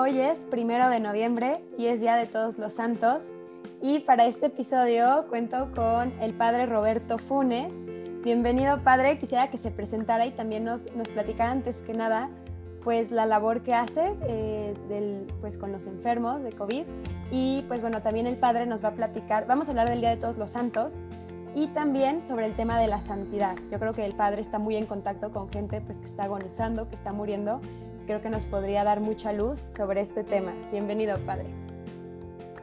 Hoy es primero de noviembre y es Día de Todos los Santos. Y para este episodio cuento con el padre Roberto Funes. Bienvenido, padre. Quisiera que se presentara y también nos, nos platicara antes que nada pues la labor que hace eh, del, pues, con los enfermos de COVID. Y pues bueno, también el padre nos va a platicar, vamos a hablar del Día de Todos los Santos y también sobre el tema de la santidad. Yo creo que el padre está muy en contacto con gente pues, que está agonizando, que está muriendo. Creo que nos podría dar mucha luz sobre este tema. Bienvenido, padre.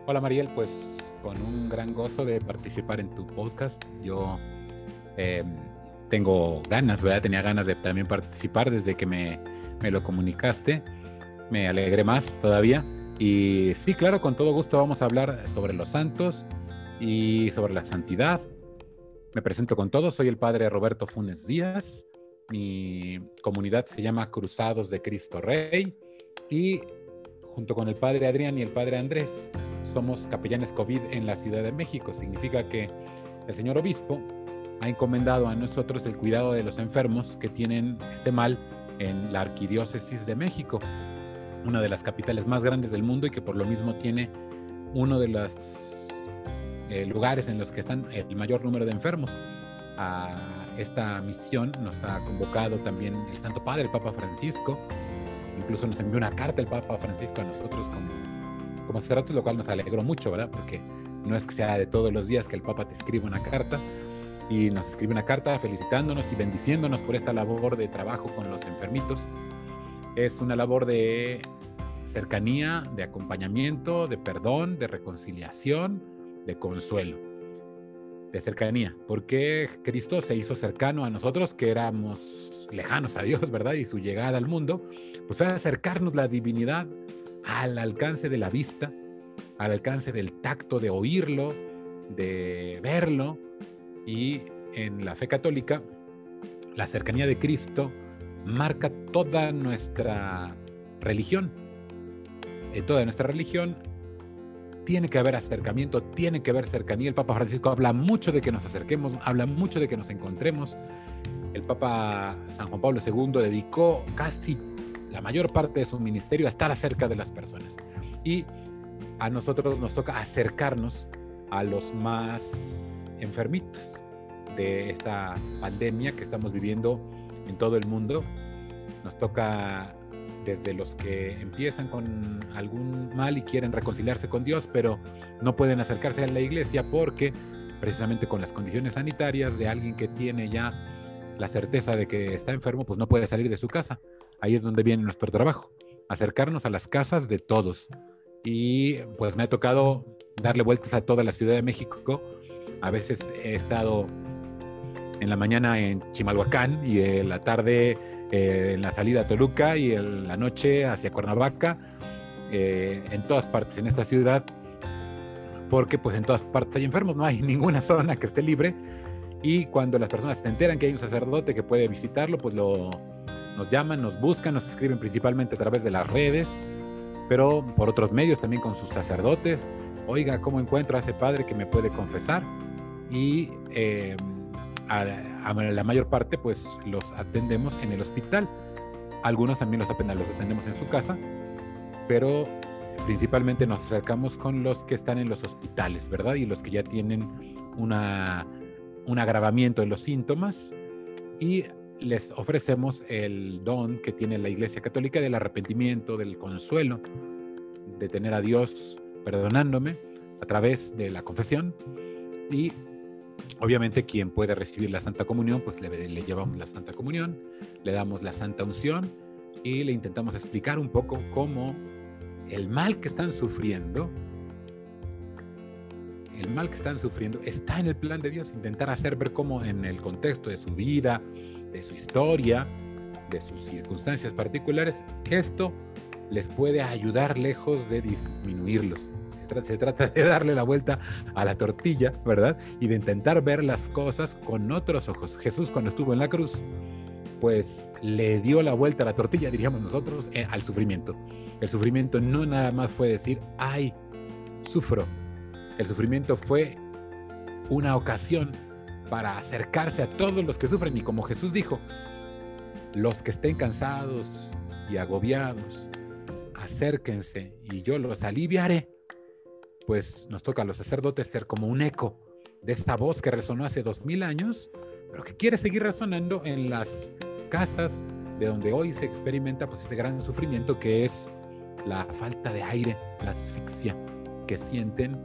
Hola Mariel, pues con un gran gozo de participar en tu podcast. Yo eh, tengo ganas, ¿verdad? Tenía ganas de también participar desde que me me lo comunicaste. Me alegré más todavía. Y sí, claro, con todo gusto vamos a hablar sobre los santos y sobre la santidad. Me presento con todos, soy el padre Roberto Funes Díaz. Mi comunidad se llama Cruzados de Cristo Rey y junto con el padre Adrián y el padre Andrés somos capellanes COVID en la Ciudad de México. Significa que el señor obispo ha encomendado a nosotros el cuidado de los enfermos que tienen este mal en la Arquidiócesis de México, una de las capitales más grandes del mundo y que por lo mismo tiene uno de los eh, lugares en los que están el mayor número de enfermos. A esta misión nos ha convocado también el Santo Padre, el Papa Francisco. Incluso nos envió una carta el Papa Francisco a nosotros como, como sacerdotes, lo cual nos alegró mucho, ¿verdad? Porque no es que sea de todos los días que el Papa te escriba una carta, y nos escribe una carta felicitándonos y bendiciéndonos por esta labor de trabajo con los enfermitos. Es una labor de cercanía, de acompañamiento, de perdón, de reconciliación, de consuelo, de cercanía, porque Cristo se hizo cercano a nosotros que éramos lejanos a Dios, ¿verdad? Y su llegada al mundo, pues fue acercarnos la divinidad al alcance de la vista, al alcance del tacto, de oírlo, de verlo, y en la fe católica, la cercanía de Cristo marca toda nuestra religión. En toda nuestra religión tiene que haber acercamiento, tiene que haber cercanía. El Papa Francisco habla mucho de que nos acerquemos, habla mucho de que nos encontremos. El Papa San Juan Pablo II dedicó casi la mayor parte de su ministerio a estar cerca de las personas. Y a nosotros nos toca acercarnos a los más enfermitos de esta pandemia que estamos viviendo en todo el mundo. Nos toca desde los que empiezan con algún mal y quieren reconciliarse con Dios, pero no pueden acercarse a la iglesia porque precisamente con las condiciones sanitarias de alguien que tiene ya la certeza de que está enfermo, pues no puede salir de su casa. Ahí es donde viene nuestro trabajo, acercarnos a las casas de todos. Y pues me ha tocado darle vueltas a toda la Ciudad de México a veces he estado en la mañana en Chimalhuacán y en la tarde eh, la salida a Toluca y en la noche hacia Cuernavaca, eh, en todas partes en esta ciudad, porque pues en todas partes hay enfermos, no hay ninguna zona que esté libre y cuando las personas se enteran que hay un sacerdote que puede visitarlo, pues lo, nos llaman, nos buscan, nos escriben principalmente a través de las redes, pero por otros medios también con sus sacerdotes. Oiga, ¿cómo encuentro a ese padre que me puede confesar? y eh, la mayor parte pues los atendemos en el hospital. Algunos también los, los atendemos en su casa, pero principalmente nos acercamos con los que están en los hospitales, ¿verdad? Y los que ya tienen una, un agravamiento de los síntomas y les ofrecemos el don que tiene la Iglesia Católica del arrepentimiento, del consuelo, de tener a Dios perdonándome a través de la confesión y Obviamente quien puede recibir la Santa Comunión, pues le, llevamos la Santa Comunión, le damos la Santa Unción y le intentamos explicar un poco cómo el mal que están sufriendo, el mal que están sufriendo está en el plan de Dios, intentar hacer ver cómo en el contexto de su vida, de su historia, de sus circunstancias particulares, esto les puede ayudar lejos de disminuirlos se trata de darle la vuelta a la tortilla, ¿verdad? Y de intentar ver las cosas con otros ojos. Jesús cuando estuvo en la cruz, pues le dio la vuelta a la tortilla, diríamos nosotros, eh, al sufrimiento. El sufrimiento no nada más fue decir, ay, sufro. El sufrimiento fue una ocasión para acercarse a todos los que sufren y como Jesús dijo, los que estén cansados y agobiados, acérquense y yo los aliviaré, pues nos toca a los sacerdotes ser como un eco de esta voz que resonó hace dos mil años, pero que quiere seguir resonando en las casas de donde hoy se experimenta pues ese gran sufrimiento que es la falta de aire, la asfixia que sienten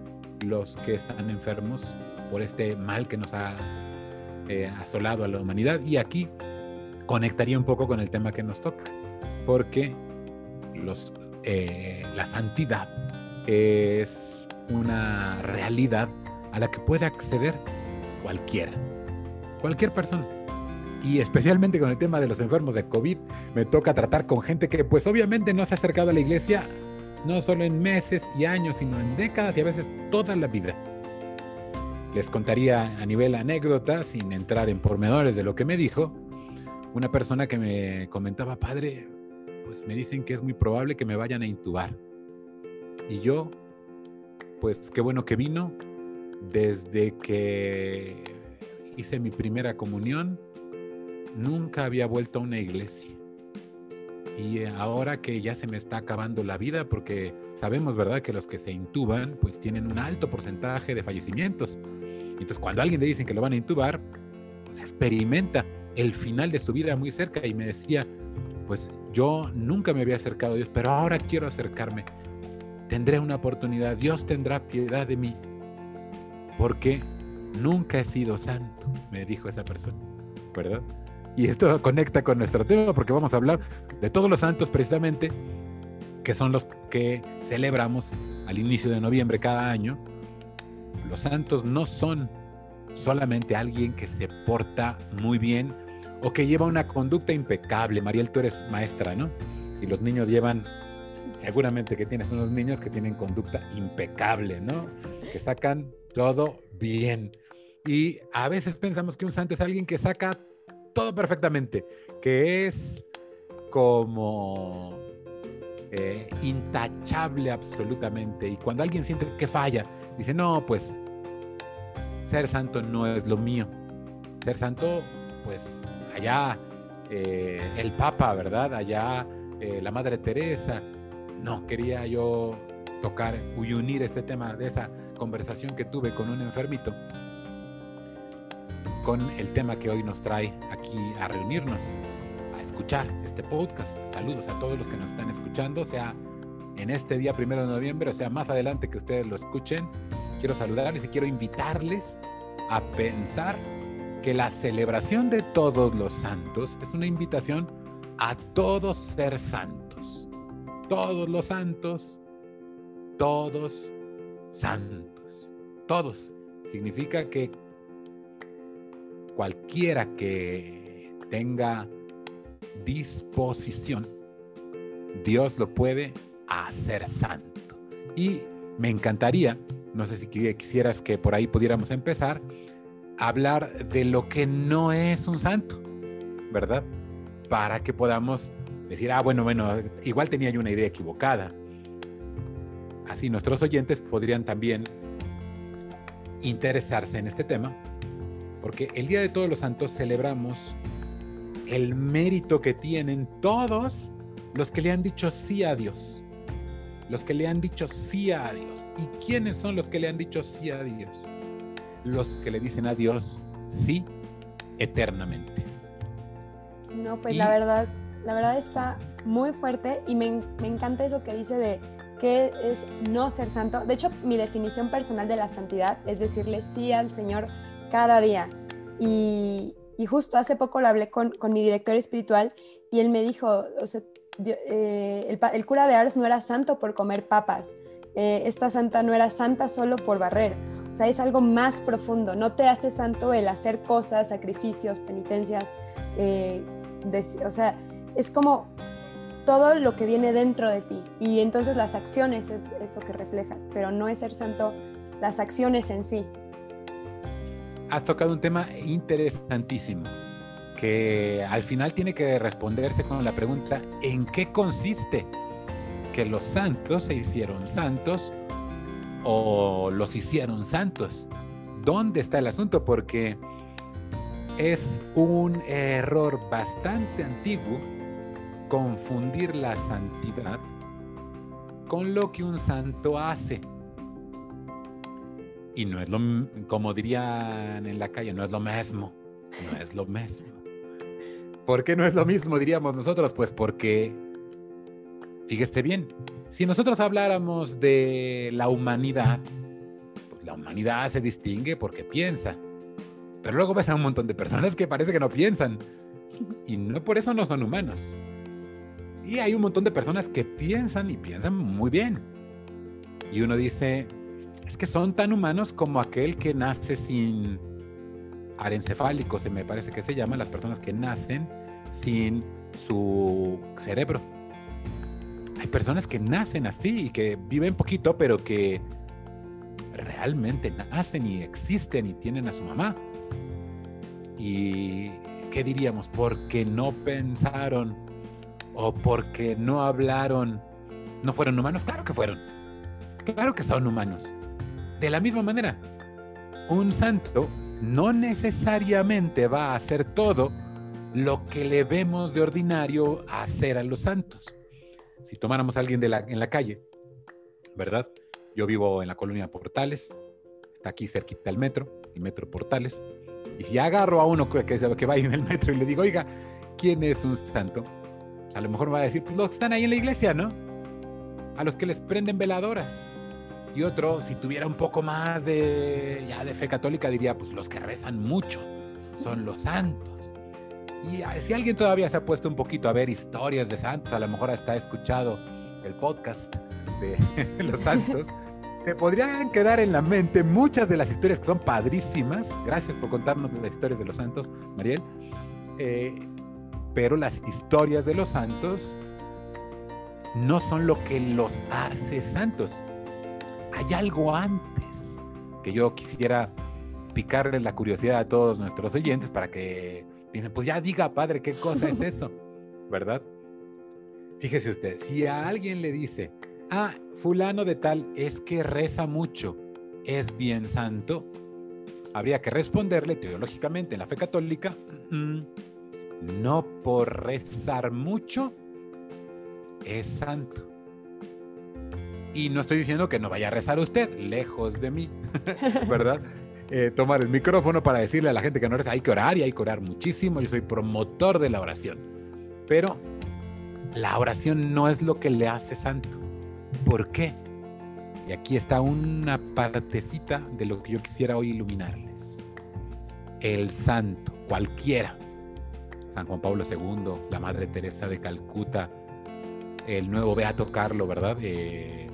los que están enfermos por este mal que nos ha eh, asolado a la humanidad. Y aquí conectaría un poco con el tema que nos toca, porque los, eh, la santidad es una realidad a la que puede acceder cualquiera, cualquier persona. Y especialmente con el tema de los enfermos de COVID, me toca tratar con gente que pues obviamente no se ha acercado a la iglesia no solo en meses y años, sino en décadas y a veces toda la vida. Les contaría a nivel anécdota, sin entrar en pormenores de lo que me dijo, una persona que me comentaba, padre, pues me dicen que es muy probable que me vayan a intubar. Y yo, pues qué bueno que vino, desde que hice mi primera comunión, nunca había vuelto a una iglesia. Y ahora que ya se me está acabando la vida, porque sabemos, ¿verdad?, que los que se intuban, pues tienen un alto porcentaje de fallecimientos. Entonces, cuando a alguien le dicen que lo van a intubar, pues experimenta el final de su vida muy cerca y me decía, pues yo nunca me había acercado a Dios, pero ahora quiero acercarme. Tendré una oportunidad, Dios tendrá piedad de mí, porque nunca he sido santo, me dijo esa persona, ¿verdad? Y esto conecta con nuestro tema porque vamos a hablar de todos los santos precisamente, que son los que celebramos al inicio de noviembre cada año. Los santos no son solamente alguien que se porta muy bien o que lleva una conducta impecable. Mariel, tú eres maestra, ¿no? Si los niños llevan, seguramente que tienes unos niños que tienen conducta impecable, ¿no? Que sacan todo bien. Y a veces pensamos que un santo es alguien que saca todo perfectamente, que es como eh, intachable absolutamente. Y cuando alguien siente que falla, dice, no, pues ser santo no es lo mío. Ser santo, pues allá eh, el Papa, ¿verdad? Allá eh, la Madre Teresa. No, quería yo tocar y unir este tema de esa conversación que tuve con un enfermito con el tema que hoy nos trae aquí a reunirnos, a escuchar este podcast. Saludos a todos los que nos están escuchando, sea en este día primero de noviembre, o sea más adelante que ustedes lo escuchen. Quiero saludarles y quiero invitarles a pensar que la celebración de todos los santos es una invitación a todos ser santos. Todos los santos, todos santos. Todos. Significa que cualquiera que tenga disposición, Dios lo puede hacer santo. Y me encantaría, no sé si quisieras que por ahí pudiéramos empezar, hablar de lo que no es un santo, ¿verdad? Para que podamos decir, ah, bueno, bueno, igual tenía yo una idea equivocada. Así nuestros oyentes podrían también interesarse en este tema porque el Día de Todos los Santos celebramos el mérito que tienen todos los que le han dicho sí a Dios. Los que le han dicho sí a Dios. ¿Y quiénes son los que le han dicho sí a Dios? Los que le dicen a Dios sí eternamente. No, pues la verdad, la verdad está muy fuerte y me, me encanta eso que dice de qué es no ser santo. De hecho, mi definición personal de la santidad es decirle sí al Señor cada día. Y, justo hace poco lo hablé con, mi director espiritual y él me dijo, o sea, eh, el, cura de Ars no era santo por comer papas, eh, esta santa no era santa solo por barrer, o sea, es algo más profundo, no te hace santo el hacer cosas, sacrificios, penitencias, eh, o sea, es como todo lo que viene dentro de ti y entonces las acciones es, es lo que reflejas, pero no es ser santo las acciones en sí has tocado un tema interesantísimo que al final tiene que responderse con la pregunta, ¿en qué consiste que los santos se hicieron santos o los hicieron santos? ¿Dónde está el asunto? Porque es un error bastante antiguo confundir la santidad con lo que un santo hace. Y no es lo, como dirían en la calle, no es lo mismo. No es lo mismo. ¿Por qué no es lo mismo, diríamos nosotros? Pues porque, fíjese bien, si nosotros habláramos de la humanidad, pues la humanidad se distingue porque piensa. Pero luego ves a un montón de personas que parece que no piensan. Y no por eso no son humanos. Y hay un montón de personas que piensan y piensan muy bien. Y uno dice, es que son tan humanos como aquel que nace sin arencefálico, se me parece que se llama, las personas que nacen sin su cerebro. Hay personas que nacen así y que viven poquito, pero que realmente nacen y existen y tienen a su mamá. ¿Y qué diríamos? Porque no pensaron o porque no hablaron, no fueron humanos. Claro que fueron. Claro que son humanos. De la misma manera, un santo no necesariamente va a hacer todo lo que le vemos de ordinario hacer a los santos. Si tomáramos a alguien en la calle, ¿verdad? Yo vivo en la colonia Portales, está aquí cerquita el metro, el metro Portales, y si agarro a uno que, que, que va en el metro y le digo, oiga, ¿quién es un santo? Pues a lo mejor va a decir, pues los que están ahí en la iglesia, ¿no? A los que les prenden veladoras. Y otro, si tuviera un poco más de, ya de fe católica, diría, pues los que rezan mucho son los santos. Y ah, si alguien todavía se ha puesto un poquito a ver historias de santos, a lo mejor hasta ha escuchado el podcast de los santos, te podrían quedar en la mente muchas de las historias que son padrísimas. Gracias por contarnos las historias de los santos, Mariel. Eh, pero las historias de los santos no son lo que los hace santos hay algo antes que yo quisiera picarle la curiosidad a todos nuestros oyentes para que piensen, pues ya diga, padre, ¿qué cosa es eso? ¿Verdad? Fíjese usted, si a alguien le dice, ah, fulano de tal es que reza mucho, es bien santo, habría que responderle teológicamente en la fe católica, mm, no por rezar mucho es santo. Y no estoy diciendo que no vaya a rezar usted, lejos de mí, ¿verdad? Eh, tomar el micrófono para decirle a la gente que no reza, hay que orar y hay que orar muchísimo. Yo soy promotor de la oración. Pero la oración no es lo que le hace santo. ¿Por qué? Y aquí está una partecita de lo que yo quisiera hoy iluminarles. El santo, cualquiera. San Juan Pablo II, la Madre Teresa de Calcuta, el nuevo Beato Carlo, ¿verdad? Eh,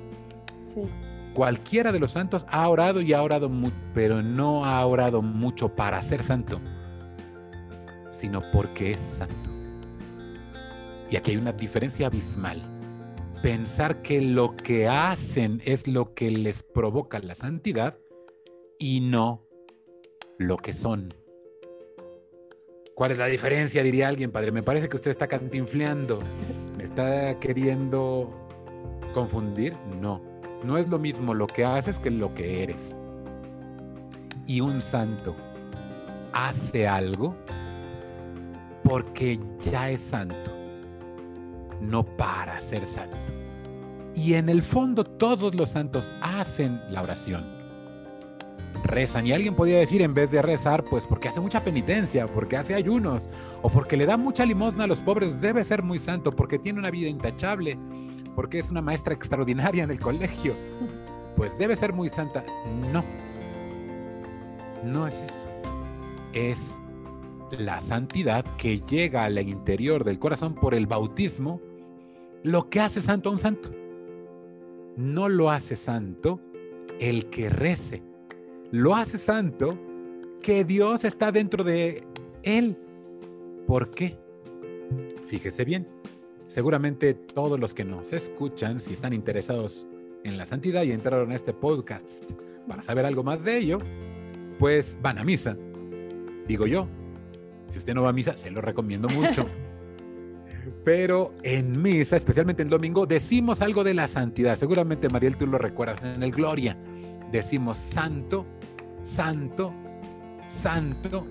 Cualquiera de los santos ha orado y ha orado mucho, pero no ha orado mucho para ser santo, sino porque es santo. Y aquí hay una diferencia abismal. Pensar que lo que hacen es lo que les provoca la santidad y no lo que son. ¿Cuál es la diferencia? Diría alguien, padre. Me parece que usted está cantinfleando. ¿Me está queriendo confundir? No. No es lo mismo lo que haces que lo que eres. Y un santo hace algo porque ya es santo, no para ser santo. Y en el fondo todos los santos hacen la oración. Rezan y alguien podría decir en vez de rezar, pues porque hace mucha penitencia, porque hace ayunos, o porque le da mucha limosna a los pobres, debe ser muy santo, porque tiene una vida intachable, porque es una maestra extraordinaria en el colegio. Pues debe ser muy santa. No, no es eso. Es la santidad que llega al interior del corazón por el bautismo, lo que hace santo a un santo. No lo hace santo el que rece, lo hace santo que Dios está dentro de él. ¿Por qué? Fíjese bien, Seguramente todos los que nos escuchan, si están interesados en la santidad y entraron a este podcast para saber algo más de ello, pues van a misa. Digo yo, si usted no va a misa, se lo recomiendo mucho. Pero en misa, especialmente en domingo, decimos algo de la santidad. Seguramente, Mariel, tú lo recuerdas en el Gloria. Decimos santo, santo, santo.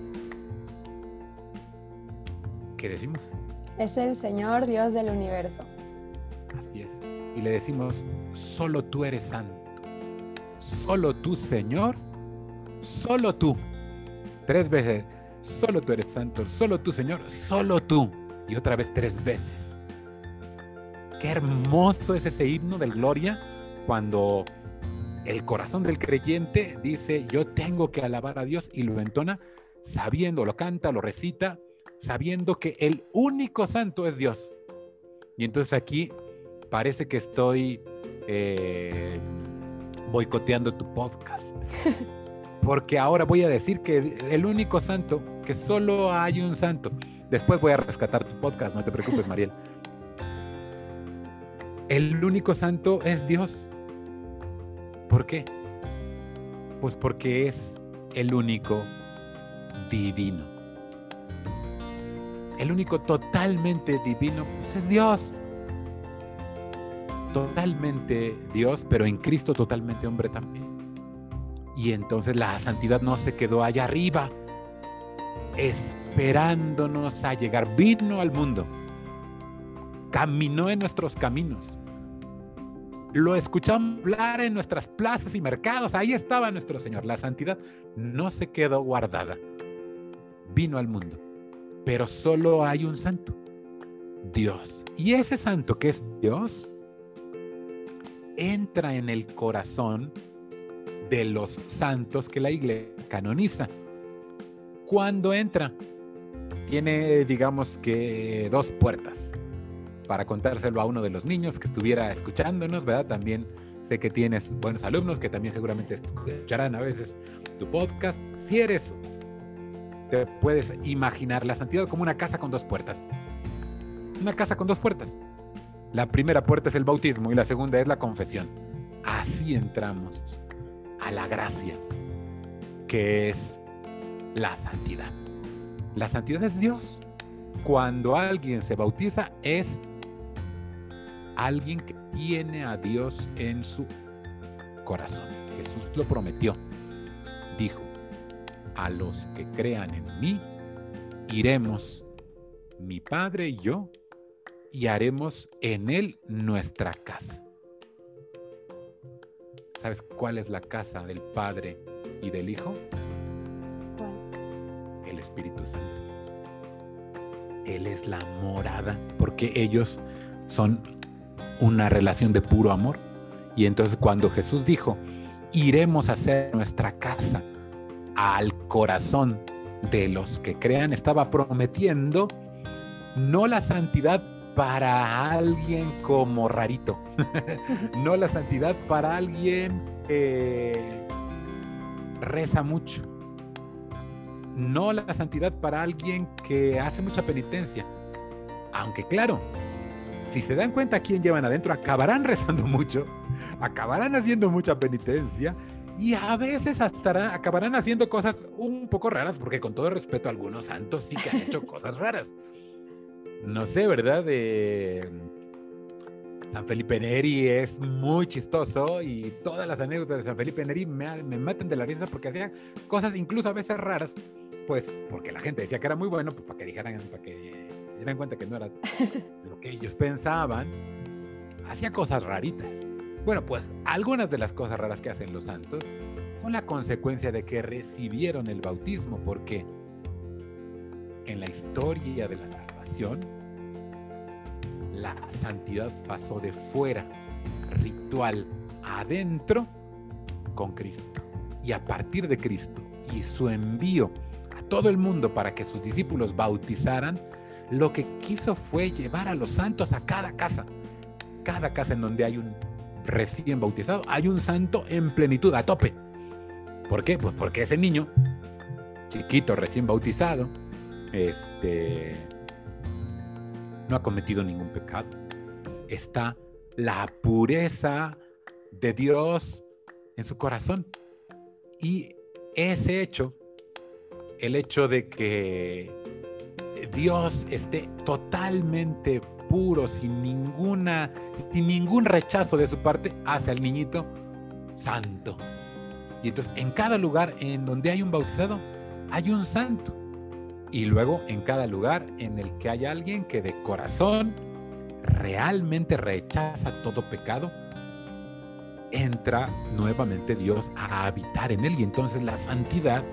¿Qué decimos? Es el Señor Dios del universo. Así es. Y le decimos, solo tú eres santo. Solo tú, Señor. Solo tú. Tres veces. Solo tú eres santo. Solo tú, Señor. Solo tú. Y otra vez tres veces. Qué hermoso es ese himno del gloria cuando el corazón del creyente dice, yo tengo que alabar a Dios y lo entona sabiendo, lo canta, lo recita, sabiendo que el único santo es Dios. Y entonces aquí parece que estoy eh, boicoteando tu podcast. Porque ahora voy a decir que el único santo, que solo hay un santo. Después voy a rescatar tu podcast, no te preocupes, Mariel. El único santo es Dios. ¿Por qué? Pues porque es el único divino. El único totalmente divino pues es Dios. Totalmente Dios, pero en Cristo totalmente hombre también. Y entonces la santidad no se quedó allá arriba, esperándonos a llegar. Vino al mundo, caminó en nuestros caminos. Lo escuchamos hablar en nuestras plazas y mercados. Ahí estaba nuestro Señor. La santidad no se quedó guardada. Vino al mundo. Pero solo hay un santo. Dios. Y ese santo que es Dios entra en el corazón de los santos que la iglesia canoniza. ¿Cuándo entra? Tiene, digamos que, dos puertas. Para contárselo a uno de los niños que estuviera escuchándonos, ¿verdad? También sé que tienes buenos alumnos que también seguramente escucharán a veces tu podcast. Si eres, te puedes imaginar la santidad como una casa con dos puertas. Una casa con dos puertas. La primera puerta es el bautismo y la segunda es la confesión. Así entramos a la gracia, que es la santidad. La santidad es Dios. Cuando alguien se bautiza es alguien que tiene a Dios en su corazón. Jesús lo prometió. Dijo, a los que crean en mí, iremos mi Padre y yo y haremos en él nuestra casa. ¿Sabes cuál es la casa del Padre y del Hijo? ¿Cuál? El Espíritu Santo. Él es la morada, porque ellos son una relación de puro amor. Y entonces cuando Jesús dijo, iremos a hacer nuestra casa al corazón de los que crean, estaba prometiendo no la santidad para alguien como rarito, no la santidad para alguien que reza mucho, no la santidad para alguien que hace mucha penitencia. Aunque claro, si se dan cuenta quién llevan adentro, acabarán rezando mucho, acabarán haciendo mucha penitencia y a veces hasta acabarán haciendo cosas un poco raras, porque con todo respeto, algunos santos sí que han hecho cosas raras no sé, ¿verdad? De San Felipe Neri es muy chistoso y todas las anécdotas de San Felipe Neri me, me matan de la risa porque hacía cosas incluso a veces raras, pues porque la gente decía que era muy bueno, pues para que dijeran, para que se dieran cuenta que no era lo que ellos pensaban, hacía cosas raritas. Bueno, pues algunas de las cosas raras que hacen los santos son la consecuencia de que recibieron el bautismo, porque en la historia de la salvación, la santidad pasó de fuera, ritual, adentro, con Cristo. Y a partir de Cristo y su envío a todo el mundo para que sus discípulos bautizaran, lo que quiso fue llevar a los santos a cada casa. Cada casa en donde hay un recién bautizado, hay un santo en plenitud, a tope. ¿Por qué? Pues porque ese niño, chiquito, recién bautizado, este, no ha cometido ningún pecado. Está la pureza de Dios en su corazón. Y ese hecho, el hecho de que Dios esté totalmente puro, sin ninguna, sin ningún rechazo de su parte, hace al niñito santo. Y entonces en cada lugar en donde hay un bautizado, hay un santo y luego en cada lugar en el que hay alguien que de corazón realmente rechaza todo pecado, entra nuevamente Dios a habitar en él y entonces la santidad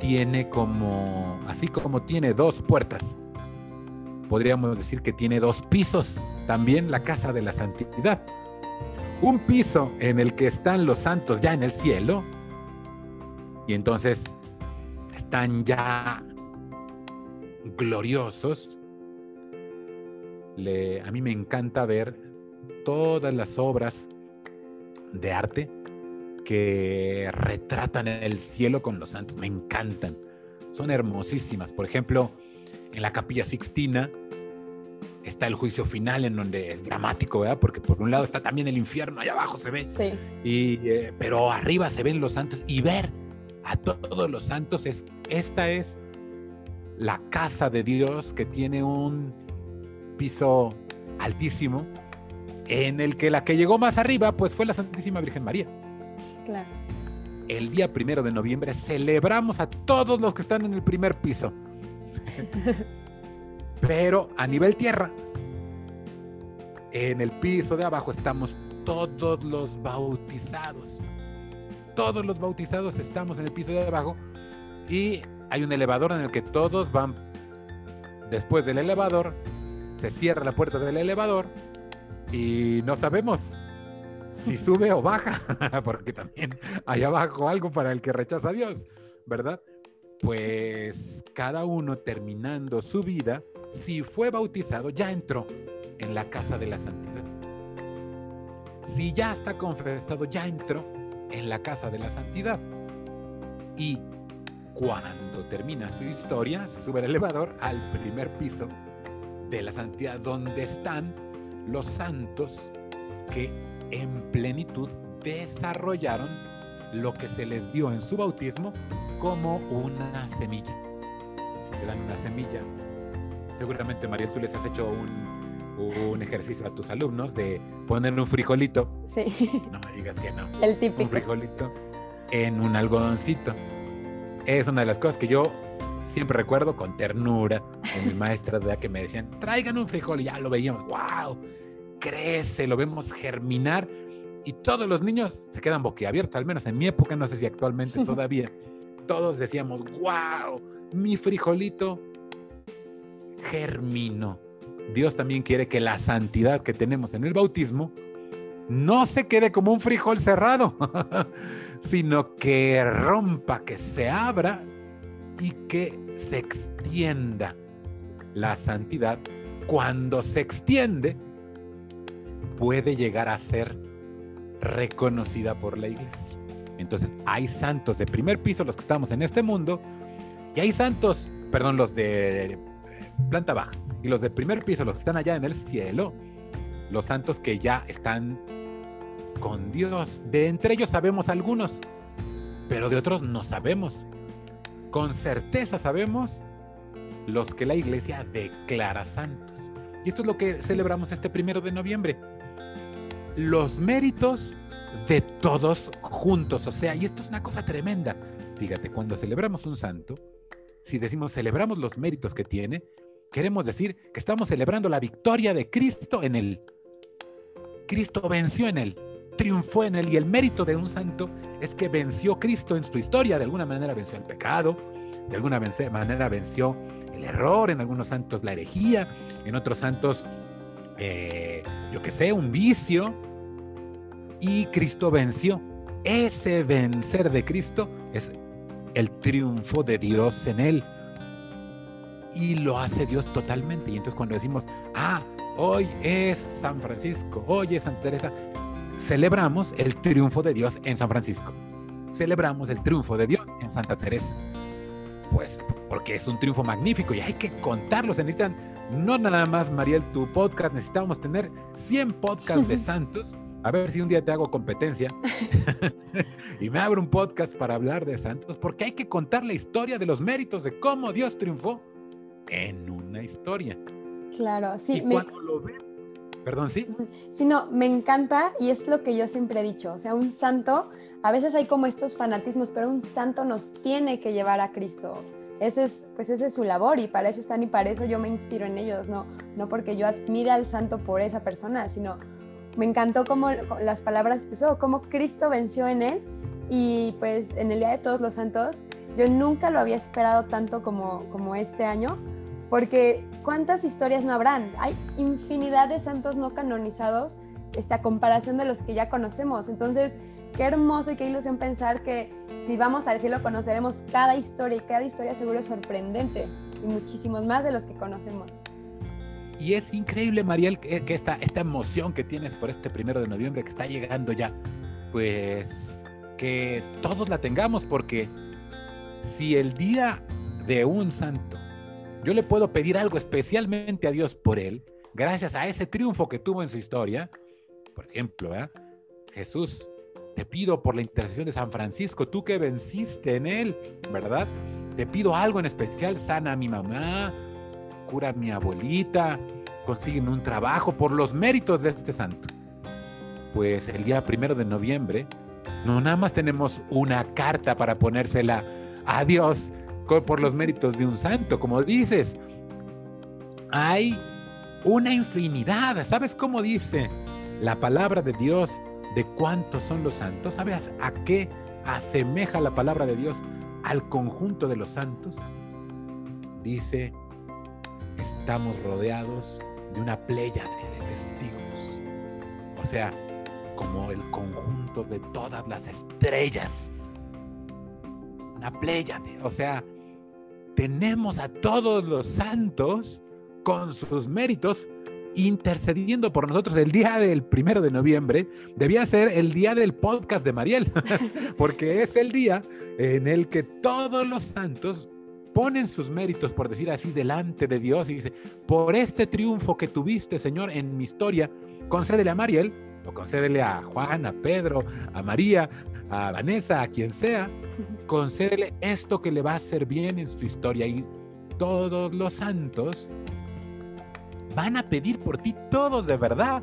tiene como, así como tiene dos puertas, podríamos decir que tiene dos pisos, también la casa de la santidad. Un piso en el que están los santos ya en el cielo y entonces están ya gloriosos. a mí me encanta ver todas las obras de arte que retratan el cielo con los santos. Me encantan. Son hermosísimas. Por ejemplo, en la capilla Sixtina está el juicio final en donde es dramático, ¿verdad? Porque por un lado está también el infierno, allá abajo se ve. Sí. Y, eh, pero arriba se ven los santos y ver a todos los santos es, esta es la casa de Dios que tiene un piso altísimo en el que la que llegó más arriba pues fue la Santísima Virgen María. Claro. El día primero de noviembre celebramos a todos los que están en el primer piso. Pero a nivel tierra, en el piso de abajo estamos todos los bautizados. Todos los bautizados estamos en el piso de abajo y hay un elevador en el que todos van después del elevador, se cierra la puerta del elevador y no sabemos si sube o baja, porque también hay abajo algo para el que rechaza a Dios, ¿verdad? Pues cada uno terminando su vida, si fue bautizado, ya entró en la casa de la santidad. Si ya está confesado, ya entró en la casa de la santidad. Y cuando termina su historia, se sube el elevador al primer piso de la santidad, donde están los santos que en plenitud desarrollaron lo que se les dio en su bautismo como una semilla. Si te dan una semilla, seguramente María, tú les has hecho un, un ejercicio a tus alumnos de poner un frijolito. Sí. No me digas que no. El típico. Un frijolito en un algodoncito. Es una de las cosas que yo siempre recuerdo con ternura con mis maestras, ¿verdad? Que me decían, traigan un frijol y ya lo veíamos, wow, crece, lo vemos germinar y todos los niños se quedan boquiabiertos, al menos en mi época, no sé si actualmente todavía, todos decíamos, wow, mi frijolito germinó. Dios también quiere que la santidad que tenemos en el bautismo no se quede como un frijol cerrado, sino que rompa, que se abra y que se extienda. La santidad, cuando se extiende, puede llegar a ser reconocida por la iglesia. Entonces, hay santos de primer piso, los que estamos en este mundo, y hay santos, perdón, los de planta baja, y los de primer piso, los que están allá en el cielo, los santos que ya están con Dios. De entre ellos sabemos algunos, pero de otros no sabemos. Con certeza sabemos los que la iglesia declara santos. Y esto es lo que celebramos este primero de noviembre. Los méritos de todos juntos. O sea, y esto es una cosa tremenda. Fíjate, cuando celebramos un santo, si decimos celebramos los méritos que tiene, queremos decir que estamos celebrando la victoria de Cristo en él. Cristo venció en él, triunfó en él y el mérito de un santo es que venció Cristo en su historia, de alguna manera venció el pecado, de alguna manera venció el error, en algunos santos la herejía, en otros santos, eh, yo qué sé, un vicio, y Cristo venció. Ese vencer de Cristo es el triunfo de Dios en él. Y lo hace Dios totalmente. Y entonces cuando decimos, ah, hoy es San Francisco, hoy es Santa Teresa, celebramos el triunfo de Dios en San Francisco. Celebramos el triunfo de Dios en Santa Teresa. Pues porque es un triunfo magnífico y hay que contarlo. Se necesitan, no nada más, Mariel, tu podcast, necesitamos tener 100 podcasts de santos. A ver si un día te hago competencia y me abro un podcast para hablar de santos, porque hay que contar la historia de los méritos de cómo Dios triunfó en una historia. Claro, sí. Y cuando lo vemos, perdón, sí. Sí, no, me encanta y es lo que yo siempre he dicho. O sea, un santo, a veces hay como estos fanatismos, pero un santo nos tiene que llevar a Cristo. ese es, pues ese es su labor y para eso están y para eso yo me inspiro en ellos, no, no porque yo admire al santo por esa persona, sino me encantó como las palabras que usó, cómo Cristo venció en él y pues en el Día de Todos los Santos yo nunca lo había esperado tanto como, como este año, porque ¿cuántas historias no habrán? Hay infinidad de santos no canonizados esta comparación de los que ya conocemos. Entonces, qué hermoso y qué ilusión pensar que si vamos al cielo conoceremos cada historia y cada historia seguro es sorprendente y muchísimos más de los que conocemos. Y es increíble, Mariel, que, esta, esta emoción que tienes por este primero de noviembre que está llegando ya, pues que todos la tengamos porque si el día de un santo yo le puedo pedir algo especialmente a Dios por él, gracias a ese triunfo que tuvo en su historia, por ejemplo, ¿eh? Jesús, te pido por la intercesión de San Francisco, tú que venciste en él, ¿verdad? Te pido algo en especial, sana a mi mamá, cura a mi abuelita, consiguen un trabajo por los méritos de este santo. Pues el día primero de noviembre, no nada más tenemos una carta para ponérsela a Dios por los méritos de un santo, como dices. Hay una infinidad, ¿sabes cómo dice la palabra de Dios de cuántos son los santos? ¿Sabes a qué asemeja la palabra de Dios al conjunto de los santos? Dice, estamos rodeados de una playa de testigos. O sea, como el conjunto de todas las estrellas. Una playa, o sea, tenemos a todos los santos con sus méritos intercediendo por nosotros el día del primero de noviembre, debía ser el día del podcast de Mariel, porque es el día en el que todos los santos ponen sus méritos, por decir así, delante de Dios y dice, por este triunfo que tuviste, Señor, en mi historia, concédele a Mariel, o concédele a Juan, a Pedro, a María, a Vanessa, a quien sea, concédele esto que le va a hacer bien en su historia. Y todos los santos van a pedir por ti todos de verdad.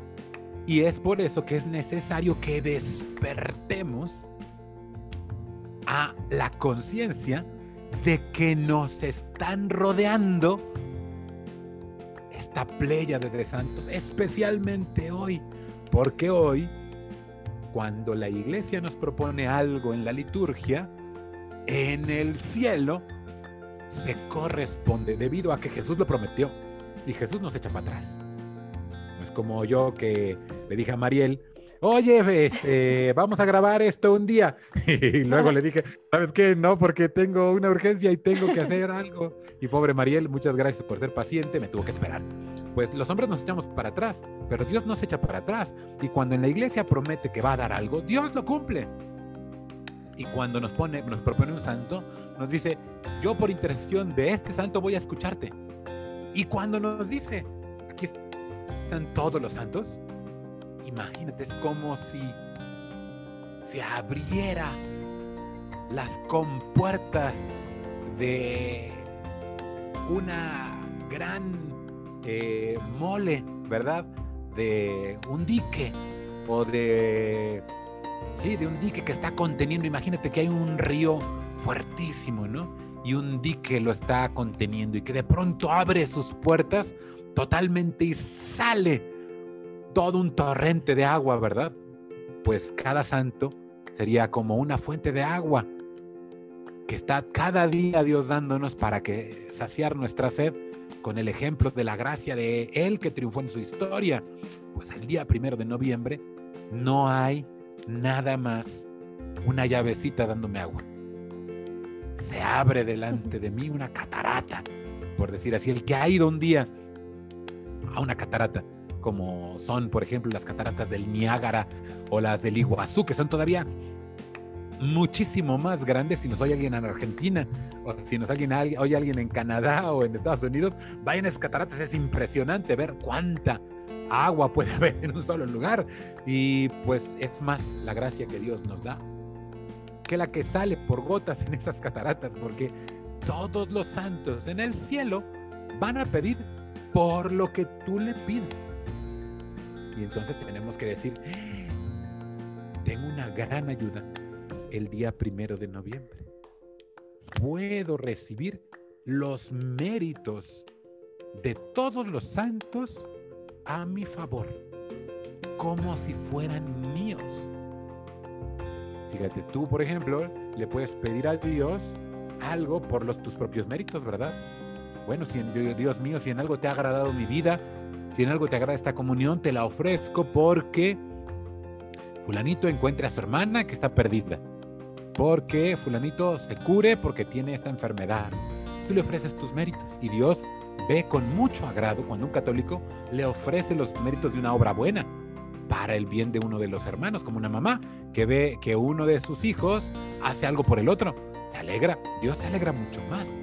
Y es por eso que es necesario que despertemos a la conciencia de que nos están rodeando esta playa de santos, especialmente hoy, porque hoy, cuando la iglesia nos propone algo en la liturgia, en el cielo se corresponde debido a que Jesús lo prometió y Jesús nos echa para atrás. Es como yo que le dije a Mariel, oye, este, vamos a grabar esto un día. Y luego le dije, ¿sabes qué? No, porque tengo una urgencia y tengo que hacer algo. Y pobre Mariel, muchas gracias por ser paciente, me tuvo que esperar. Pues los hombres nos echamos para atrás, pero Dios nos echa para atrás. Y cuando en la iglesia promete que va a dar algo, Dios lo cumple. Y cuando nos pone, nos propone un santo, nos dice, yo por intercesión de este santo voy a escucharte. Y cuando nos dice, aquí están todos los santos, imagínate, es como si se abriera las compuertas de una gran eh, mole, ¿verdad? De un dique o de, sí, de un dique que está conteniendo, imagínate que hay un río fuertísimo, ¿no? Y un dique lo está conteniendo y que de pronto abre sus puertas totalmente y sale todo un torrente de agua, ¿verdad? Pues cada santo sería como una fuente de agua que está cada día Dios dándonos para que saciar nuestra sed con el ejemplo de la gracia de Él que triunfó en su historia. Pues el día primero de noviembre no hay nada más una llavecita dándome agua. Se abre delante de mí una catarata, por decir así, el que ha ido un día a una catarata como son, por ejemplo, las cataratas del Niágara o las del Iguazú, que son todavía muchísimo más grandes. Si nos oye alguien en Argentina o si nos alguien, oye alguien en Canadá o en Estados Unidos, vayan a esas cataratas. Es impresionante ver cuánta agua puede haber en un solo lugar. Y pues es más la gracia que Dios nos da que la que sale por gotas en esas cataratas, porque todos los santos en el cielo van a pedir por lo que tú le pides. Y entonces tenemos que decir, tengo una gran ayuda el día primero de noviembre. Puedo recibir los méritos de todos los santos a mi favor, como si fueran míos. Fíjate, tú, por ejemplo, le puedes pedir a Dios algo por tus propios méritos, ¿verdad? Bueno, si Dios mío, si en algo te ha agradado mi vida, si en algo te agrada esta comunión, te la ofrezco porque fulanito encuentre a su hermana que está perdida, porque fulanito se cure porque tiene esta enfermedad. Tú le ofreces tus méritos y Dios ve con mucho agrado cuando un católico le ofrece los méritos de una obra buena para el bien de uno de los hermanos, como una mamá que ve que uno de sus hijos hace algo por el otro. Se alegra, Dios se alegra mucho más.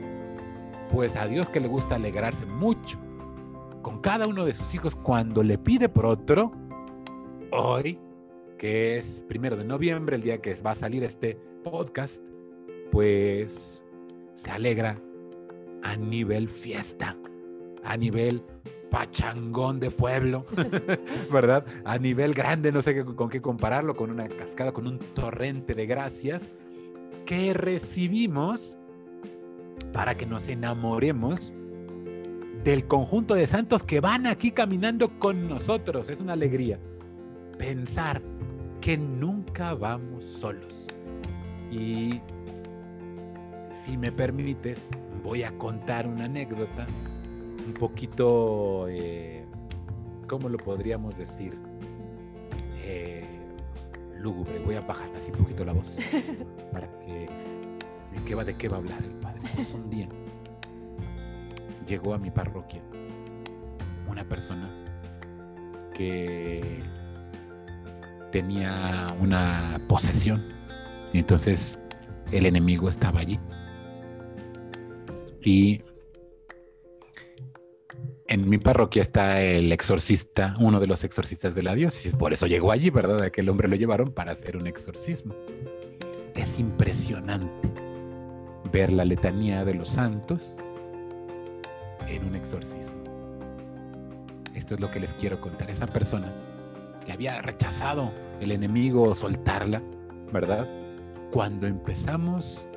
Pues a Dios que le gusta alegrarse mucho con cada uno de sus hijos cuando le pide por otro, hoy, que es primero de noviembre, el día que va a salir este podcast, pues se alegra a nivel fiesta, a nivel pachangón de pueblo, ¿verdad? A nivel grande, no sé con qué compararlo, con una cascada, con un torrente de gracias que recibimos para que nos enamoremos del conjunto de santos que van aquí caminando con nosotros. Es una alegría pensar que nunca vamos solos. Y si me permites, voy a contar una anécdota un poquito, eh, ¿cómo lo podríamos decir? Eh, lúgubre. Voy a bajar así un poquito la voz para que de qué va, de qué va a hablar el Padre. Pues un día llegó a mi parroquia una persona que tenía una posesión y entonces el enemigo estaba allí y en mi parroquia está el exorcista, uno de los exorcistas de la diócesis. Por eso llegó allí, ¿verdad? Aquel hombre lo llevaron para hacer un exorcismo. Es impresionante ver la letanía de los santos en un exorcismo. Esto es lo que les quiero contar. Esa persona que había rechazado el enemigo soltarla, ¿verdad? Cuando empezamos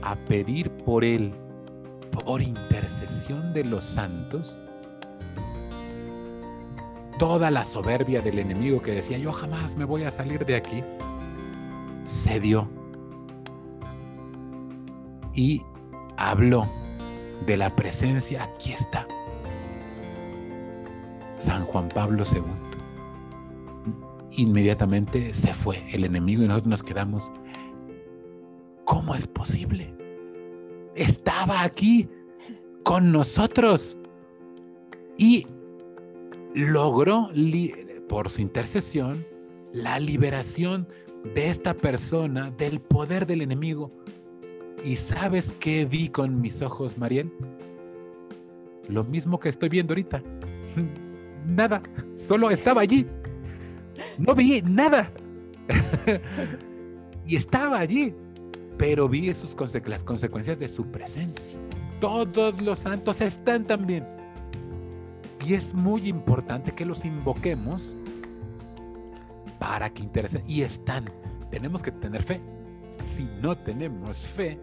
a pedir por él por intercesión de los santos, toda la soberbia del enemigo que decía, yo jamás me voy a salir de aquí, cedió y habló de la presencia, aquí está, San Juan Pablo II. Inmediatamente se fue el enemigo y nosotros nos quedamos, ¿cómo es posible? Estaba aquí con nosotros y logró por su intercesión la liberación de esta persona del poder del enemigo. ¿Y sabes qué vi con mis ojos, Mariel? Lo mismo que estoy viendo ahorita. Nada, solo estaba allí. No vi nada. y estaba allí pero vi sus las consecuencias de su presencia. Todos los santos están también. Y es muy importante que los invoquemos para que interesen. Y están. Tenemos que tener fe. Si no tenemos fe,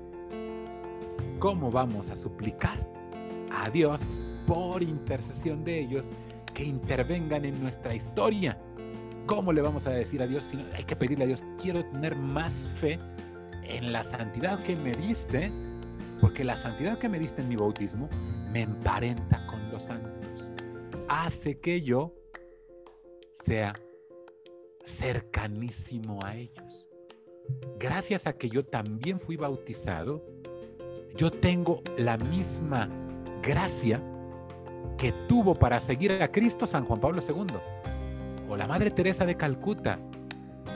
¿cómo vamos a suplicar a Dios por intercesión de ellos que intervengan en nuestra historia? ¿Cómo le vamos a decir a Dios? Hay que pedirle a Dios, quiero tener más fe en la santidad que me diste, porque la santidad que me diste en mi bautismo me emparenta con los santos, hace que yo sea cercanísimo a ellos. Gracias a que yo también fui bautizado, yo tengo la misma gracia que tuvo para seguir a Cristo San Juan Pablo II, o la Madre Teresa de Calcuta,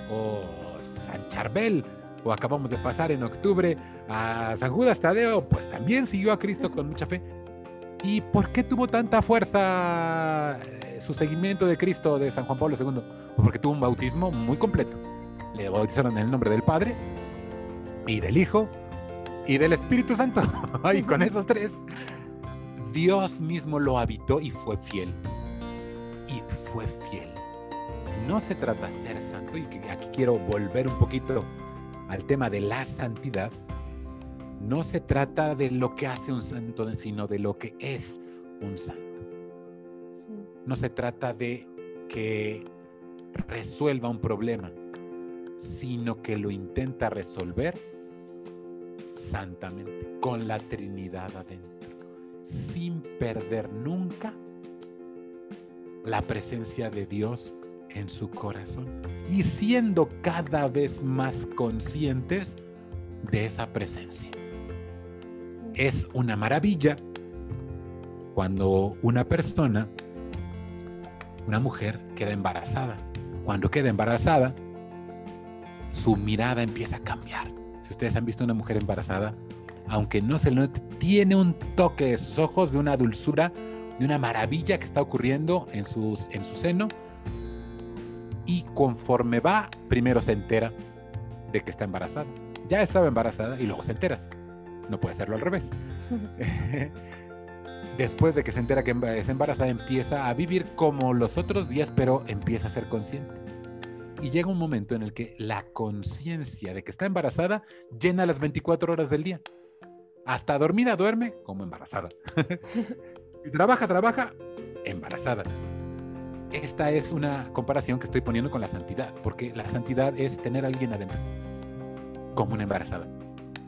o San Charbel, o acabamos de pasar en octubre a San Judas Tadeo, pues también siguió a Cristo con mucha fe. ¿Y por qué tuvo tanta fuerza eh, su seguimiento de Cristo de San Juan Pablo II? Pues porque tuvo un bautismo muy completo. Le bautizaron en el nombre del Padre y del Hijo y del Espíritu Santo. y con esos tres, Dios mismo lo habitó y fue fiel. Y fue fiel. No se trata de ser santo, y aquí quiero volver un poquito al tema de la santidad, no se trata de lo que hace un santo, sino de lo que es un santo. No se trata de que resuelva un problema, sino que lo intenta resolver santamente, con la Trinidad adentro, sin perder nunca la presencia de Dios en su corazón y siendo cada vez más conscientes de esa presencia. Es una maravilla cuando una persona, una mujer, queda embarazada. Cuando queda embarazada, su mirada empieza a cambiar. Si ustedes han visto una mujer embarazada, aunque no se le note, tiene un toque de sus ojos, de una dulzura, de una maravilla que está ocurriendo en, sus, en su seno. Y conforme va, primero se entera de que está embarazada. Ya estaba embarazada y luego se entera. No puede hacerlo al revés. Después de que se entera que es embarazada, empieza a vivir como los otros días, pero empieza a ser consciente. Y llega un momento en el que la conciencia de que está embarazada llena las 24 horas del día. Hasta dormida duerme como embarazada. y trabaja, trabaja, embarazada. Esta es una comparación que estoy poniendo con la santidad, porque la santidad es tener a alguien adentro, como una embarazada.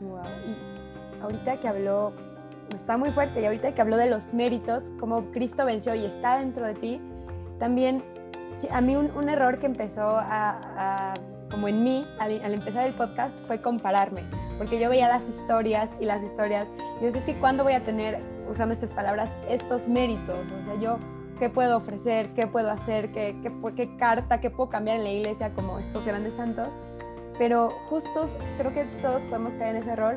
Wow. Y ahorita que habló está muy fuerte. Y ahorita que habló de los méritos, como Cristo venció y está dentro de ti, también a mí un, error que empezó a, como en mí al, empezar el podcast fue compararme, porque yo veía las historias y las historias y decía, es que ¿cuándo voy a tener, usando estas palabras, estos méritos? O sea, yo, ¿qué puedo ofrecer? ¿Qué puedo hacer? ¿Qué, qué, qué carta? ¿Qué puedo cambiar en la iglesia como estos grandes santos? Pero justos, creo que todos podemos caer en ese error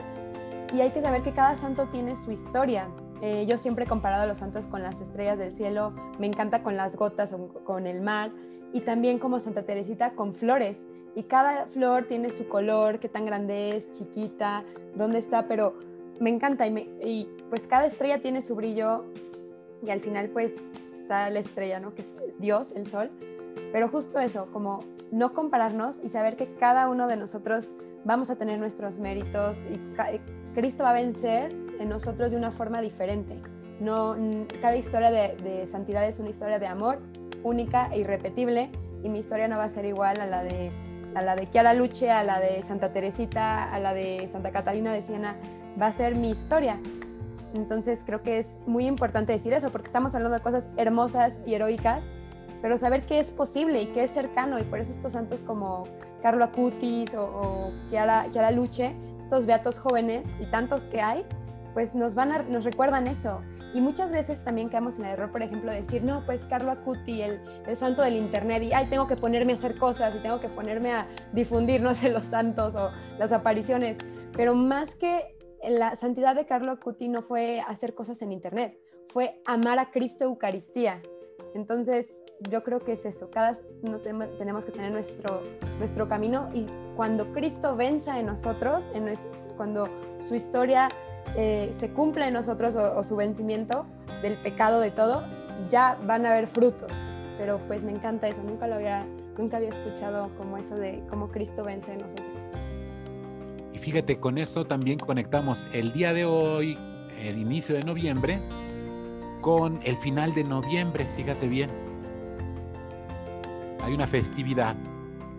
y hay que saber que cada santo tiene su historia. Eh, yo siempre he comparado a los santos con las estrellas del cielo, me encanta con las gotas o con el mar y también como Santa Teresita con flores. Y cada flor tiene su color, qué tan grande es, chiquita, dónde está, pero me encanta y, y pues cada estrella tiene su brillo y al final pues la estrella, ¿no? Que es Dios, el sol. Pero justo eso, como no compararnos y saber que cada uno de nosotros vamos a tener nuestros méritos y Cristo va a vencer en nosotros de una forma diferente. No, cada historia de, santidad es una historia de amor única e irrepetible y mi historia no va a ser igual a la de a la de Chiara Luce, a la de Santa Teresita, a la de Santa Catalina de Siena, va a ser mi historia. Entonces creo que es muy importante decir eso porque estamos hablando de cosas hermosas y heroicas, pero saber que es posible y que es cercano y por eso estos santos como Carlo Acutis o, o Chiara, Chiara Luce, estos beatos jóvenes y tantos que hay, pues nos, van a, nos recuerdan eso. Y muchas veces también caemos en el error, por ejemplo, de decir, no, pues Carlo Acuti, el, el, santo del Internet, y ay, tengo que ponerme a hacer cosas y tengo que ponerme a difundir, no sé, los santos o las apariciones. Pero más que la santidad de Carlo Acuti no fue hacer cosas en Internet, fue amar a Cristo Eucaristía. Entonces, yo creo que es eso, cada no tenemos que tener nuestro, nuestro camino y cuando Cristo venza en nosotros, en cuando su historia eh, se cumple en nosotros o, su vencimiento del pecado de todo, ya van a haber frutos. Pero pues me encanta eso, nunca lo había, nunca había escuchado como eso de cómo Cristo vence en nosotros. Fíjate, con eso también conectamos el día de hoy, el inicio de noviembre, con el final de noviembre, fíjate bien. Hay una festividad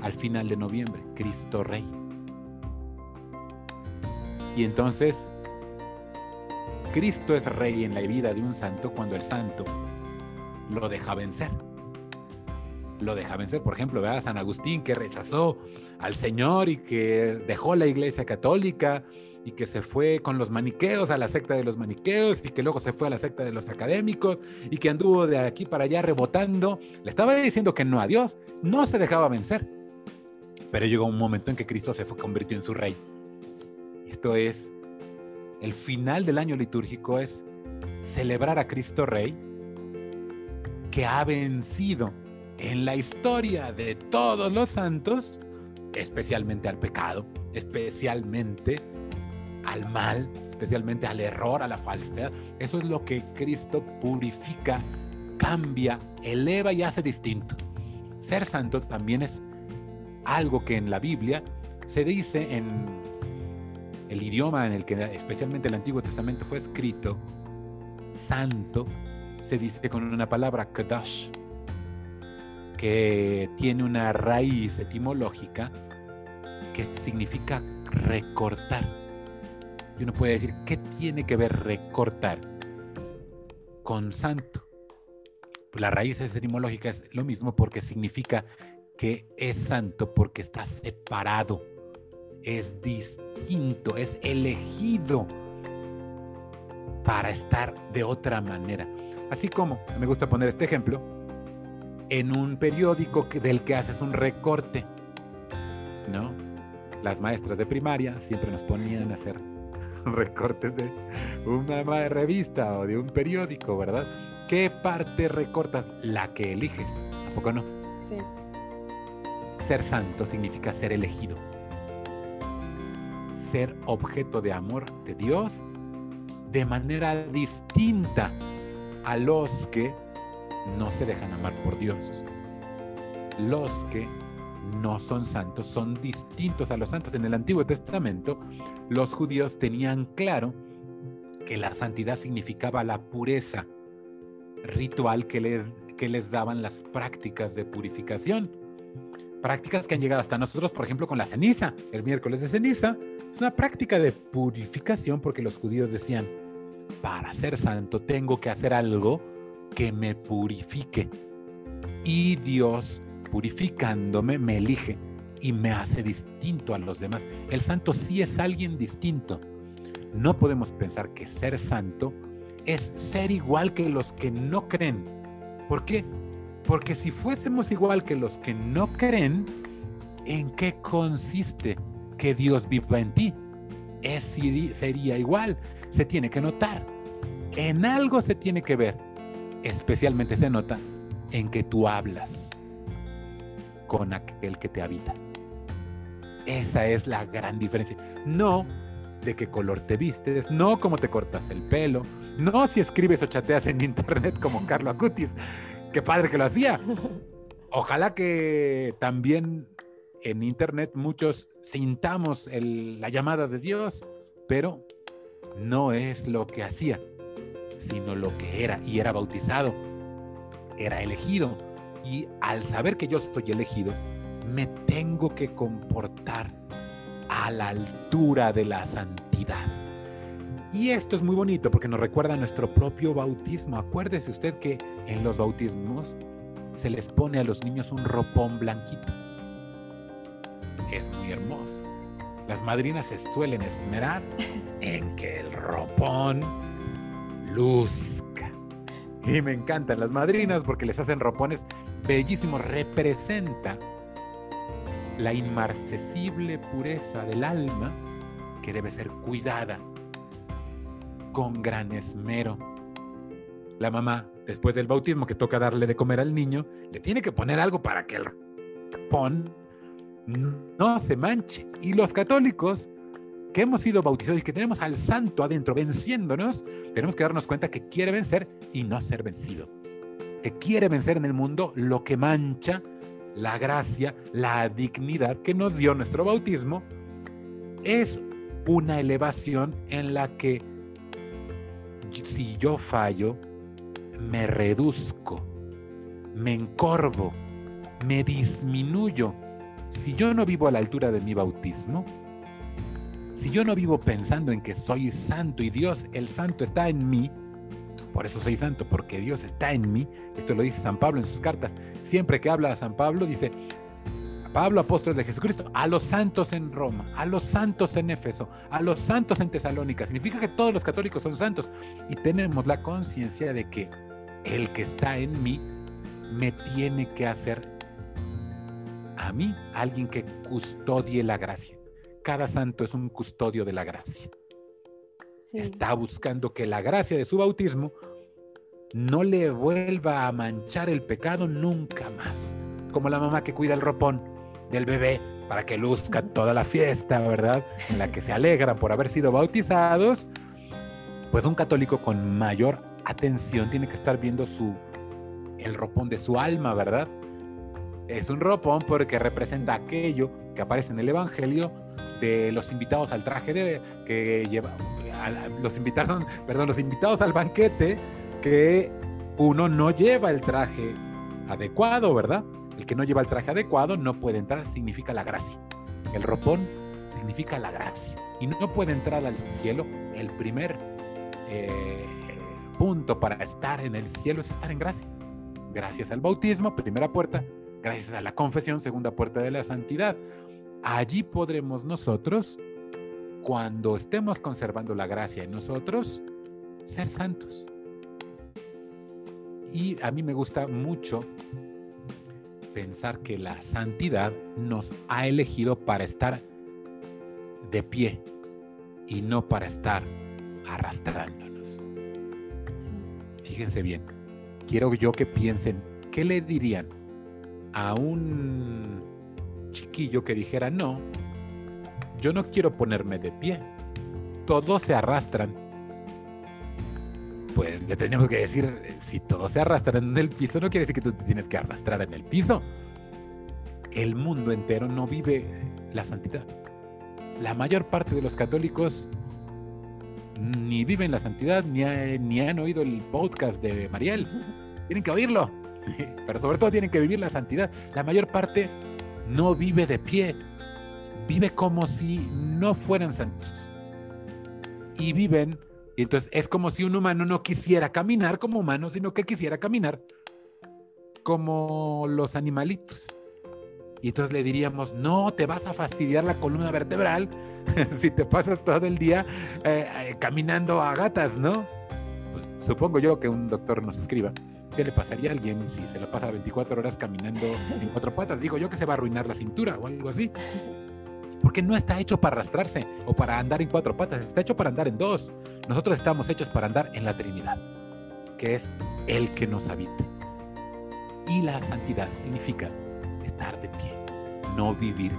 al final de noviembre, Cristo Rey. Y entonces, Cristo es rey en la vida de un santo cuando el santo lo deja vencer. Lo deja vencer, por ejemplo, a San Agustín que rechazó al Señor y que dejó la iglesia católica y que se fue con los maniqueos a la secta de los maniqueos y que luego se fue a la secta de los académicos y que anduvo de aquí para allá rebotando. Le estaba diciendo que no a Dios, no se dejaba vencer. Pero llegó un momento en que Cristo se fue, convirtió en su rey. Esto es, el final del año litúrgico es celebrar a Cristo Rey que ha vencido en la historia de todos los santos, especialmente al pecado, especialmente al mal, especialmente al error, a la falsedad. Eso es lo que Cristo purifica, cambia, eleva y hace distinto. Ser santo también es algo que en la Biblia se dice en el idioma en el que especialmente el Antiguo Testamento fue escrito, santo, se dice con una palabra, kadosh, que tiene una raíz etimológica que significa recortar. Y uno puede decir, ¿qué tiene que ver recortar con santo? La raíz etimológica es lo mismo porque significa que es santo porque está separado, es distinto, es elegido para estar de otra manera. Así como, me gusta poner este ejemplo, en un periódico del que haces un recorte, ¿no? Las maestras de primaria siempre nos ponían a hacer recortes de una revista o de un periódico, ¿verdad? ¿Qué parte recortas? La que eliges, ¿a poco no? Sí. Ser santo significa ser elegido. Ser objeto de amor de Dios de manera distinta a los que no se dejan amar por Dios. Los que no son santos son distintos a los santos. En el Antiguo Testamento, los judíos tenían claro que la santidad significaba la pureza ritual que, les daban las prácticas de purificación. Prácticas que han llegado hasta nosotros, por ejemplo, con la ceniza. El miércoles de ceniza es una práctica de purificación porque los judíos decían, para ser santo tengo que hacer algo que me purifique. Y Dios, purificándome, me elige y me hace distinto a los demás. El santo sí es alguien distinto. No podemos pensar que ser santo es ser igual que los que no creen. ¿Por qué? Porque si fuésemos igual que los que no creen, ¿en qué consiste que Dios viva en ti? Es, sería igual, se tiene que notar. En algo se tiene que ver especialmente se nota en que tú hablas con aquel que te habita. Esa es la gran diferencia. No de qué color te vistes, no cómo te cortas el pelo, no si escribes o chateas en internet como Carlo Acutis. Qué padre que lo hacía. Ojalá que también en internet muchos sintamos la llamada de Dios, pero no es lo que hacía sino lo que era y era bautizado. Era elegido. Y al saber que yo soy elegido, me tengo que comportar a la altura de la santidad. Y esto es muy bonito porque nos recuerda nuestro propio bautismo. Acuérdese usted que en los bautismos se les pone a los niños un ropón blanquito. Es muy hermoso. Las madrinas se suelen esmerar en que el ropón luzca. Y me encantan las madrinas porque les hacen ropones bellísimos. Representa la inmarcesible pureza del alma que debe ser cuidada con gran esmero. La mamá, después del bautismo que toca darle de comer al niño, le tiene que poner algo para que el ropón no se manche. Y los católicos que hemos sido bautizados y que tenemos al santo adentro venciéndonos, tenemos que darnos cuenta que quiere vencer y no ser vencido. Que quiere vencer en el mundo lo que mancha la gracia, la dignidad que nos dio nuestro bautismo. Es una elevación en la que si yo fallo, me reduzco, me encorvo, me disminuyo. Si yo no vivo a la altura de mi bautismo, si yo no vivo pensando en que soy santo y Dios, el santo está en mí, por eso soy santo, porque Dios está en mí, esto lo dice San Pablo en sus cartas, siempre que habla a San Pablo dice, Pablo, apóstol de Jesucristo, a los santos en Roma, a los santos en Éfeso, a los santos en Tesalónica. Significa que todos los católicos son santos y tenemos la conciencia de que el que está en mí me tiene que hacer a mí alguien que custodie la gracia cada santo es un custodio de la gracia. Está buscando que la gracia de su bautismo no le vuelva a manchar el pecado nunca más. Como la mamá que cuida el ropón del bebé para que luzca toda la fiesta, ¿verdad? En la que se alegra por haber sido bautizados. Pues un católico con mayor atención tiene que estar viendo su el ropón de su alma, ¿verdad? Es un ropón porque representa aquello que aparece en el Evangelio de los invitados al traje de, que lleva, los invitados, perdón, los invitados al banquete que uno no lleva el traje adecuado, ¿verdad? El que no lleva el traje adecuado no puede entrar, significa la gracia. El ropón significa la gracia. Y no puede entrar al cielo. El primer eh, punto para estar en el cielo es estar en gracia. Gracias al bautismo, primera puerta. Gracias a la confesión, segunda puerta de la santidad. Allí podremos nosotros, cuando estemos conservando la gracia en nosotros, ser santos. Y a mí me gusta mucho pensar que la santidad nos ha elegido para estar de pie y no para estar arrastrándonos. Fíjense bien, quiero yo que piensen, ¿qué le dirían a un chiquillo que dijera, no, yo no quiero ponerme de pie, todos se arrastran? Pues le tenemos que decir, si todos se arrastran en el piso, no quiere decir que tú te tienes que arrastrar en el piso. El mundo entero no vive la santidad la mayor parte de los católicos ni viven la santidad, ni, ni han oído el podcast de Mariel. Tienen que oírlo, pero sobre todo tienen que vivir la santidad. La mayor parte no vive de pie, vive como si no fueran santos. Y viven, y entonces es como si un humano no quisiera caminar como humano, sino que quisiera caminar como los animalitos. Y entonces le diríamos, no, te vas a fastidiar la columna vertebral si te pasas todo el día eh, eh, caminando a gatas, ¿no? Pues supongo yo que un doctor nos escriba. ¿Qué le pasaría a alguien si se la pasa 24 horas caminando en cuatro patas? Digo yo que se va a arruinar la cintura o algo así. Porque no está hecho para arrastrarse o para andar en cuatro patas, está hecho para andar en dos. Nosotros estamos hechos para andar en la Trinidad, que es el que nos habite. Y la santidad significa estar de pie, no vivir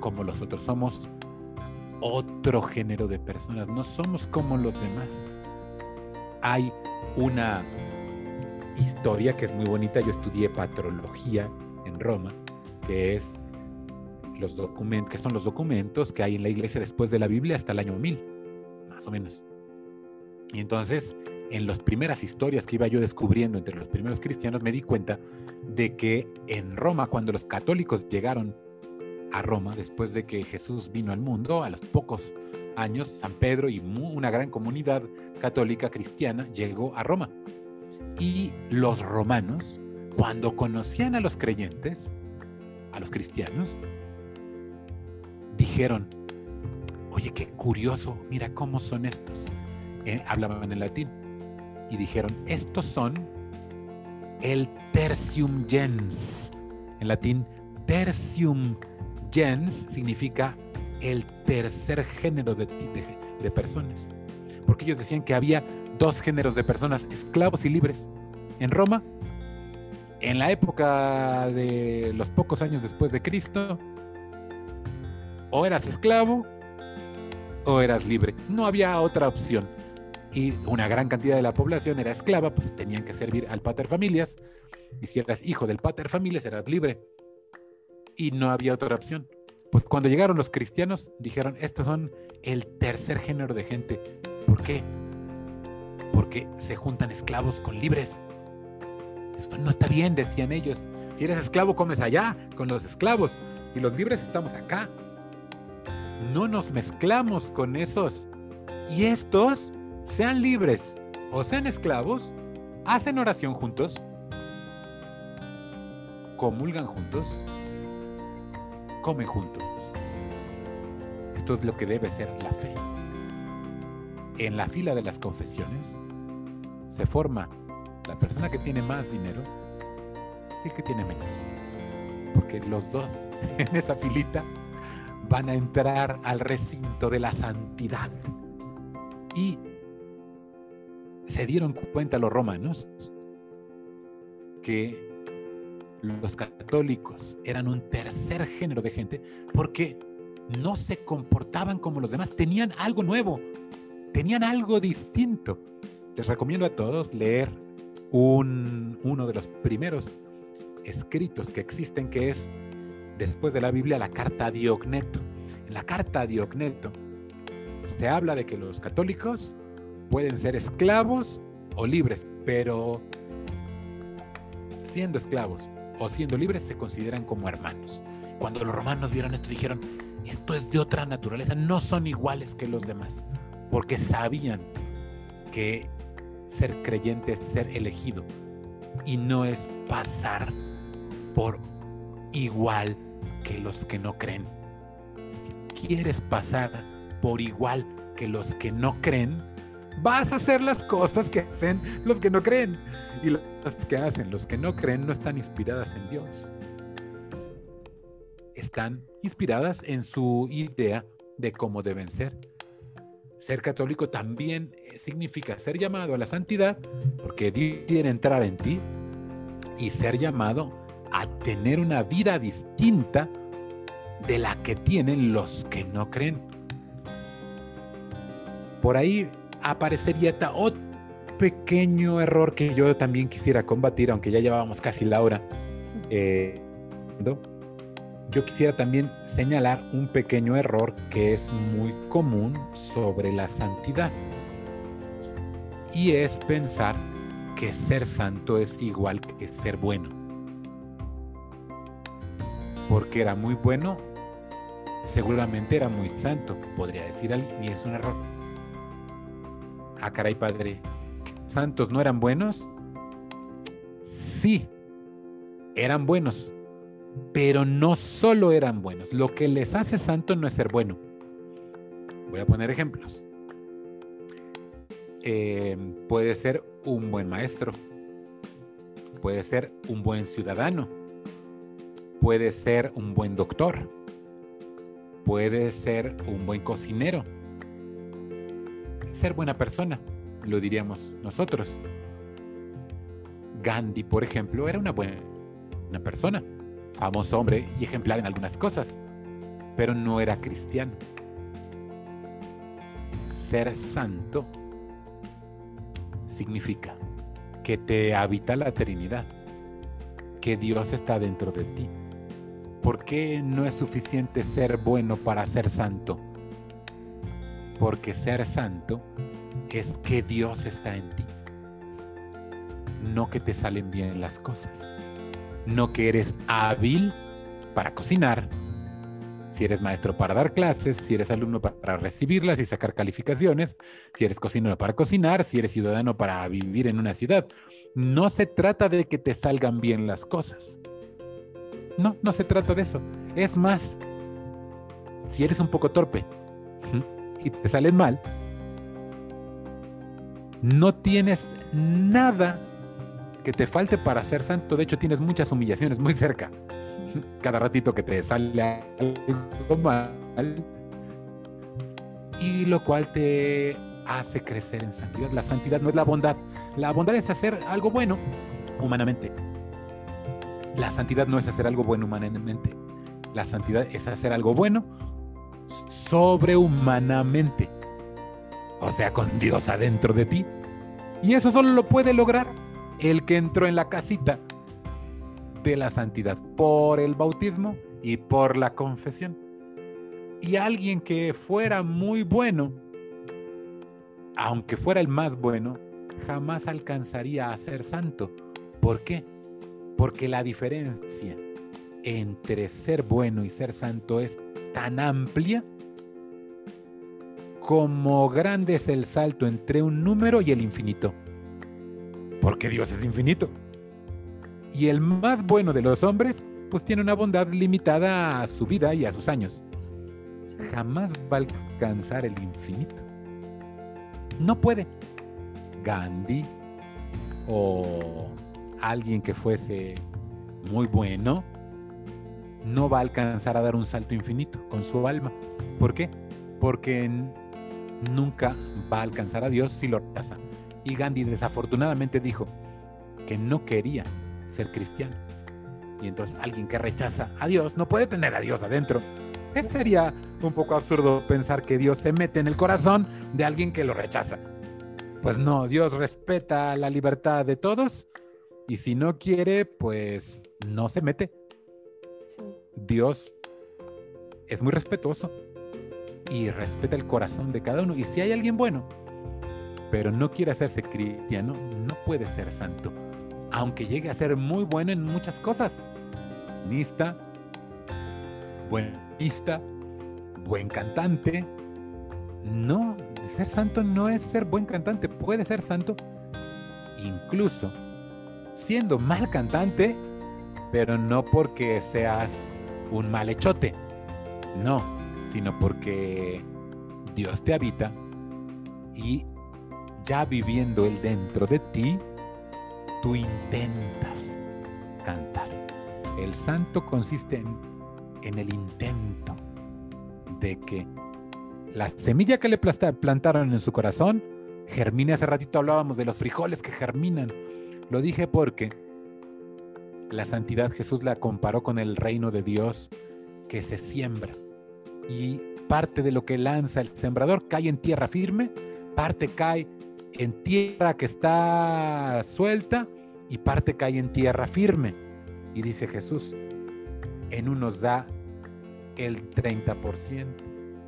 como los otros. Somos otro género de personas, no somos como los demás. Hay una historia que es muy bonita, yo estudié patrología en Roma, que es los documentos, que son los documentos que hay en la iglesia después de la Biblia hasta el año 1000, más o menos. Y entonces, en las primeras historias que iba yo descubriendo entre los primeros cristianos, me di cuenta de que en Roma, cuando los católicos llegaron a Roma, después de que Jesús vino al mundo, a los pocos años, San Pedro y una gran comunidad católica cristiana llegó a Roma. Y los romanos, cuando conocían a los creyentes, a los cristianos, dijeron, oye, qué curioso, mira cómo son estos. Eh, hablaban en latín y dijeron, estos son el tertium gens. En latín, tertium gens significa el tercer género de, de, personas. Porque ellos decían que había dos géneros de personas, esclavos y libres. En Roma, en la época de los pocos años después de Cristo, o eras esclavo o eras libre. No había otra opción y una gran cantidad de la población era esclava, pues tenían que servir al pater familias, y si eras hijo del pater familias eras libre, y no había otra opción. Pues cuando llegaron los cristianos, dijeron, estos son el tercer género de gente. ¿Por qué? Porque se juntan esclavos con libres. Esto no está bien, decían ellos. Si eres esclavo, comes allá con los esclavos, y los libres estamos acá. No nos mezclamos con esos. Y estos sean libres o sean esclavos, hacen oración juntos, comulgan juntos, comen juntos. Esto es lo que debe ser la fe. En la fila de las confesiones se forma la persona que tiene más dinero y el que tiene menos. Porque los dos en esa filita van a entrar al recinto de la santidad. Y se dieron cuenta los romanos que los católicos eran un tercer género de gente porque no se comportaban como los demás, tenían algo nuevo, tenían algo distinto. Les recomiendo a todos leer un, uno de los primeros escritos que existen, que es después de la Biblia, la carta a Diogneto. la carta a Diocneto se habla de que los católicos pueden ser esclavos o libres, pero siendo esclavos o siendo libres se consideran como hermanos. Cuando los romanos vieron esto dijeron, esto es de otra naturaleza, no son iguales que los demás, porque sabían que ser creyente es ser elegido y no es pasar por igual que los que no creen. Si quieres pasar por igual que los que no creen, vas a hacer las cosas que hacen los que no creen. Y las que hacen los que no creen no están inspiradas en Dios. Están inspiradas en su idea de cómo deben ser. Ser católico también significa ser llamado a la santidad porque Dios quiere entrar en ti y ser llamado a tener una vida distinta de la que tienen los que no creen. Por ahí aparecería otro pequeño error que yo también quisiera combatir, aunque ya llevábamos casi la hora. Eh, yo quisiera también señalar un pequeño error que es muy común sobre la santidad. Y es pensar que ser santo es igual que ser bueno. Porque era muy bueno, seguramente era muy santo, podría decir alguien, y es un error. Ah, caray, padre, ¿santos no eran buenos? Sí, eran buenos, pero no solo eran buenos. Lo que les hace santo no es ser bueno. Voy a poner ejemplos. Eh, puede ser un buen maestro, puede ser un buen ciudadano, puede ser un buen doctor, puede ser un buen cocinero, ser buena persona, lo diríamos nosotros. Gandhi, por ejemplo, era una buena persona, famoso hombre y ejemplar en algunas cosas, pero no era cristiano. Ser santo significa que te habita la Trinidad, que Dios está dentro de ti. ¿Por qué no es suficiente ser bueno para ser santo? Porque ser santo es que Dios está en ti. No que te salen bien las cosas. No que eres hábil para cocinar, si eres maestro para dar clases, si eres alumno para recibirlas y sacar calificaciones, si eres cocinero para cocinar, si eres ciudadano para vivir en una ciudad. No se trata de que te salgan bien las cosas. No, no se trata de eso. Es más, si eres un poco torpe y te salen mal, no tienes nada que te falte para ser santo. De hecho, tienes muchas humillaciones muy cerca cada ratito que te sale algo mal, y lo cual te hace crecer en santidad. La santidad no es la bondad, la bondad es hacer algo bueno humanamente. La santidad no es hacer algo bueno humanamente, la santidad es hacer algo bueno sobrehumanamente, o sea, con Dios adentro de ti. Y eso solo lo puede lograr el que entró en la casita de la santidad por el bautismo y por la confesión. Y alguien que fuera muy bueno, aunque fuera el más bueno, jamás alcanzaría a ser santo. ¿Por qué? Porque la diferencia entre ser bueno y ser santo es tan amplia como grande es el salto entre un número y el infinito. Porque Dios es infinito. Y el más bueno de los hombres, pues tiene una bondad limitada a su vida y a sus años. Jamás va a alcanzar el infinito. No puede. Gandhi o alguien que fuese muy bueno, no va a alcanzar a dar un salto infinito con su alma. ¿Por qué? Porque nunca va a alcanzar a Dios si lo rechaza. Y Gandhi desafortunadamente dijo que no quería ser cristiano. Y entonces alguien que rechaza a Dios no puede tener a Dios adentro. Es sería un poco absurdo pensar que Dios se mete en el corazón de alguien que lo rechaza. Pues no, Dios respeta la libertad de todos y si no quiere, pues no se mete. Dios es muy respetuoso y respeta el corazón de cada uno. Y si hay alguien bueno, pero no quiere hacerse cristiano, no puede ser santo. Aunque llegue a ser muy bueno en muchas cosas. Nista, buenista, buen cantante. No, ser santo no es ser buen cantante. Puede ser santo incluso siendo mal cantante, pero no porque seas un mal hechote. No, sino porque Dios te habita y ya viviendo Él dentro de ti, tú intentas cantar. El santo consiste en, el intento de que la semilla que le plantaron en su corazón germine. Hace ratito hablábamos de los frijoles que germinan. Lo dije porque la santidad Jesús la comparó con el reino de Dios que se siembra. Y parte de lo que lanza el sembrador cae en tierra firme, parte cae en tierra que está suelta y parte cae en tierra firme. Y dice Jesús, en unos da el 30%,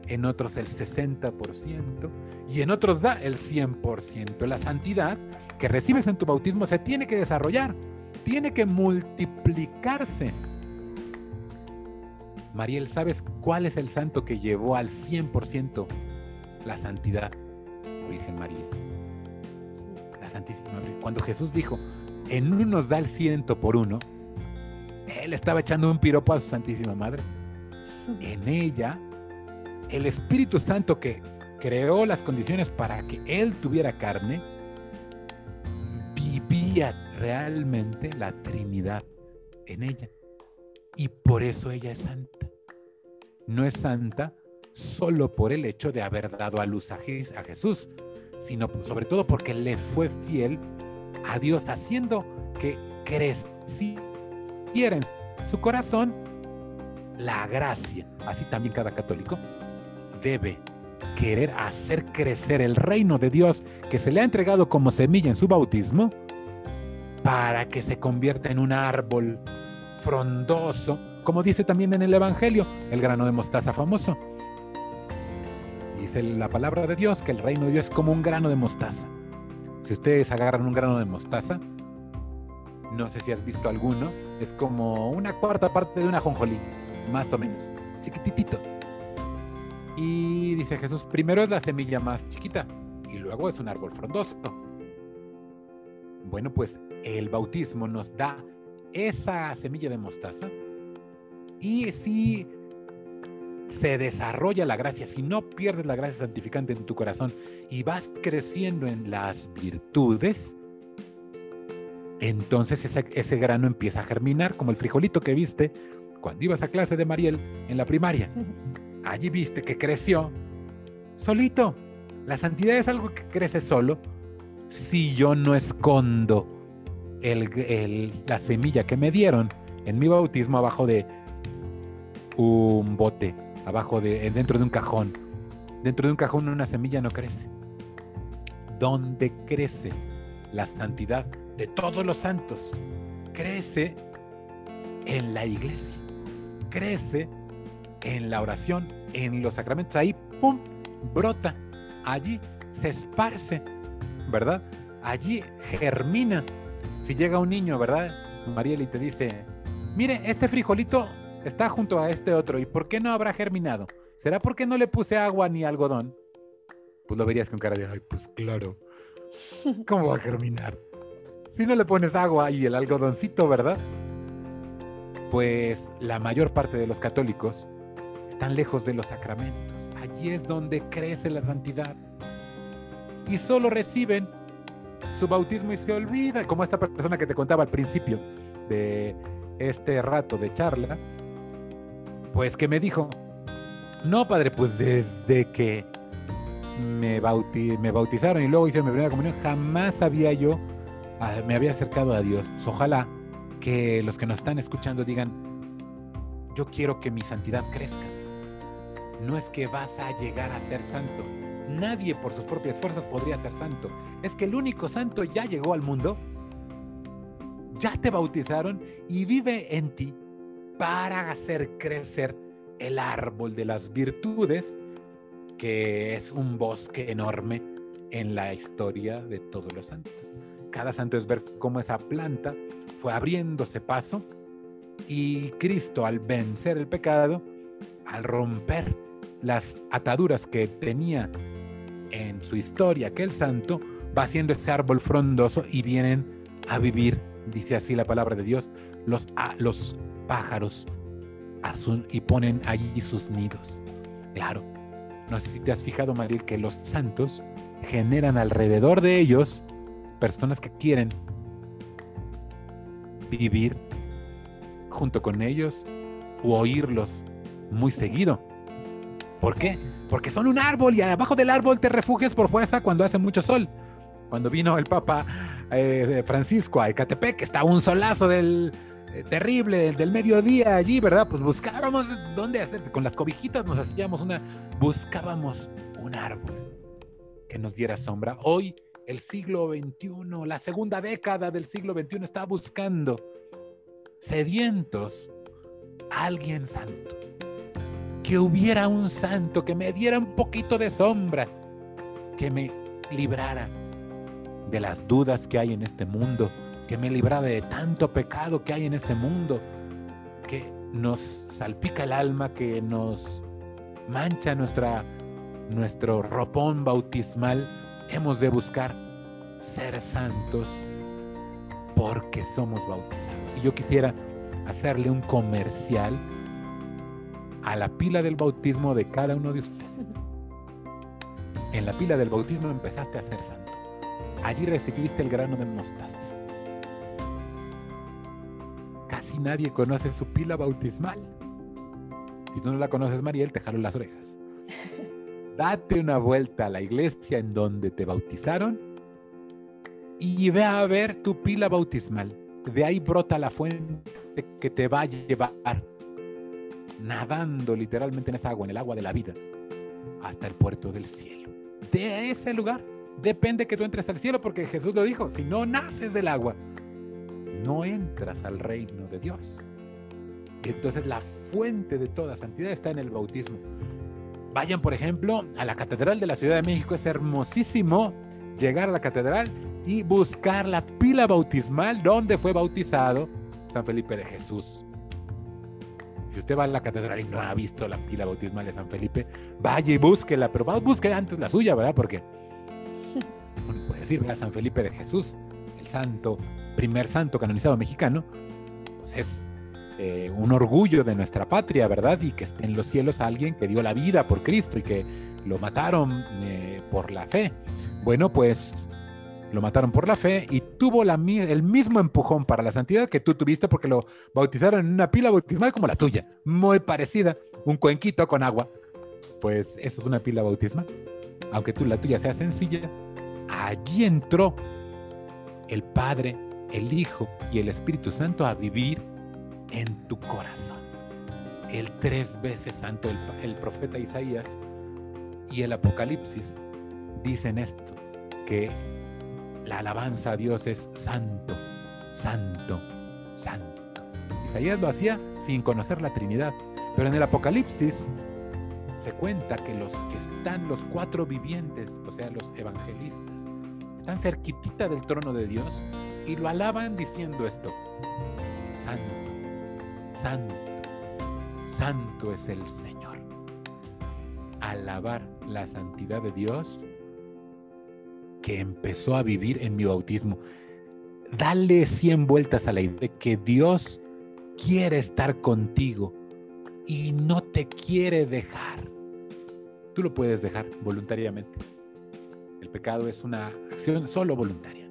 en otros el 60% y en otros da el 100%. La santidad que recibes en tu bautismo se tiene que desarrollar, tiene que multiplicarse. Mariel, ¿sabes cuál es el santo que llevó al 100% la santidad? Virgen María. La Santísima. Cuando Jesús dijo, en uno nos da el ciento por uno, él estaba echando un piropo a su Santísima Madre. En ella, el Espíritu Santo que creó las condiciones para que él tuviera carne, vivía realmente la Trinidad en ella. Y por eso ella es santa. No es santa solo por el hecho de haber dado a luz a Jesús, sino sobre todo porque le fue fiel a Dios, haciendo que creciera en su corazón la gracia. Así también cada católico debe querer hacer crecer el reino de Dios que se le ha entregado como semilla en su bautismo para que se convierta en un árbol frondoso, como dice también en el Evangelio, el grano de mostaza famoso. La palabra de Dios que el reino de Dios es como un grano de mostaza. Si ustedes agarran un grano de mostaza, no sé si has visto alguno, es como una cuarta parte de una jonjolí, más o menos, chiquitito y dice Jesús, primero es la semilla más chiquita y luego es un árbol frondoso. Bueno, pues el bautismo nos da esa semilla de mostaza y si se desarrolla la gracia, si no pierdes la gracia santificante en tu corazón y vas creciendo en las virtudes, entonces ese, ese, grano empieza a germinar, como el frijolito que viste cuando ibas a clase de Mariel en la primaria. allí viste que creció solito. La santidad es algo que crece solo si yo no escondo la semilla que me dieron en mi bautismo abajo de un bote, abajo de, dentro de un cajón. Dentro de un cajón una semilla no crece. ¿Dónde crece la santidad de todos los santos? Crece en la iglesia. Crece en la oración, en los sacramentos, ahí, ¡pum!, brota, allí se esparce, ¿verdad? Allí germina. Si llega un niño, ¿verdad? Mariel y te dice, mire, este frijolito está junto a este otro, ¿y por qué no habrá germinado? ¿Será porque no le puse agua ni algodón? Pues lo verías con cara de, ay, pues claro, ¿cómo va a germinar? Si no le pones agua y el algodoncito, ¿verdad? Pues la mayor parte de los católicos están lejos de los sacramentos. Allí es donde crece la santidad. Y solo reciben su bautismo y se olvida, como esta persona que te contaba al principio de este rato de charla, pues que me dijo, no padre, pues desde que me, me bautizaron y luego hice mi primera comunión, jamás había yo, ah, me había acercado a Dios. Ojalá que los que nos están escuchando digan, yo quiero que mi santidad crezca no es que vas a llegar a ser santo. Nadie por sus propias fuerzas podría ser santo. Es que el único santo ya llegó al mundo, ya te bautizaron y vive en ti para hacer crecer el árbol de las virtudes que es un bosque enorme en la historia de todos los santos. Cada santo es ver cómo esa planta fue abriéndose paso y Cristo al vencer el pecado, al romper las ataduras que tenía en su historia aquel santo, va haciendo ese árbol frondoso y vienen a vivir, dice así la palabra de Dios, los, los pájaros y ponen allí sus nidos. Claro, no sé si te has fijado, Mariel, que los santos generan alrededor de ellos personas que quieren vivir junto con ellos o oírlos muy seguido. ¿Por qué? Porque son un árbol y abajo del árbol te refugias por fuerza cuando hace mucho sol. Cuando vino el Papa eh, Francisco a Ecatepec, estaba un solazo del terrible del mediodía allí, ¿verdad? Pues buscábamos dónde hacer, con las cobijitas nos hacíamos una, buscábamos un árbol que nos diera sombra. Hoy, el siglo XXI, la segunda década del siglo XXI está buscando sedientos alguien santo que hubiera un santo que me diera un poquito de sombra, que me librara de las dudas que hay en este mundo, que me librara de tanto pecado que hay en este mundo, que nos salpica el alma, que nos mancha nuestra, nuestro ropón bautismal. Hemos de buscar ser santos porque somos bautizados. Y yo quisiera hacerle un comercial a la pila del bautismo de cada uno de ustedes. En la pila del bautismo empezaste a ser santo. Allí recibiste el grano de mostaza. Casi nadie conoce su pila bautismal. Si tú no la conoces, Mariel, te jalo las orejas. Date una vuelta a la iglesia en donde te bautizaron y ve a ver tu pila bautismal. De ahí brota la fuente que te va a llevar nadando literalmente en esa agua, en el agua de la vida, hasta el puerto del cielo. De ese lugar depende que tú entres al cielo, porque Jesús lo dijo, si no naces del agua, no entras al reino de Dios. Y entonces la fuente de toda santidad está en el bautismo. Vayan, por ejemplo, a la Catedral de la Ciudad de México. Es hermosísimo llegar a la catedral y buscar la pila bautismal donde fue bautizado San Felipe de Jesús. Si usted va a la catedral y no ha visto la pila bautismal de San Felipe, vaya y búsquela, pero busque antes la suya, ¿verdad? Porque puede decir, a San Felipe de Jesús, el santo, primer santo canonizado mexicano, pues es eh, un orgullo de nuestra patria, ¿verdad? Y que esté en los cielos alguien que dio la vida por Cristo y que lo mataron eh, por la fe. Bueno, pues lo mataron por la fe y tuvo el mismo empujón para la santidad que tú tuviste porque lo bautizaron en una pila bautismal como la tuya, muy parecida, un cuenquito con agua. Pues eso es una pila bautismal. Aunque tú la tuya sea sencilla, allí entró el Padre, el Hijo y el Espíritu Santo a vivir en tu corazón. El tres veces santo, el, profeta Isaías y el Apocalipsis dicen esto, que la alabanza a Dios es santo, santo, santo. Isaías lo hacía sin conocer la Trinidad, pero en el Apocalipsis se cuenta que los que están, los cuatro vivientes, o sea, los evangelistas, están cerquitita del trono de Dios y lo alaban diciendo esto, santo, santo, santo es el Señor. Alabar la santidad de Dios que empezó a vivir en mi bautismo. Dale 100 vueltas a la idea de que Dios quiere estar contigo y no te quiere dejar. Tú lo puedes dejar voluntariamente. El pecado es una acción solo voluntaria.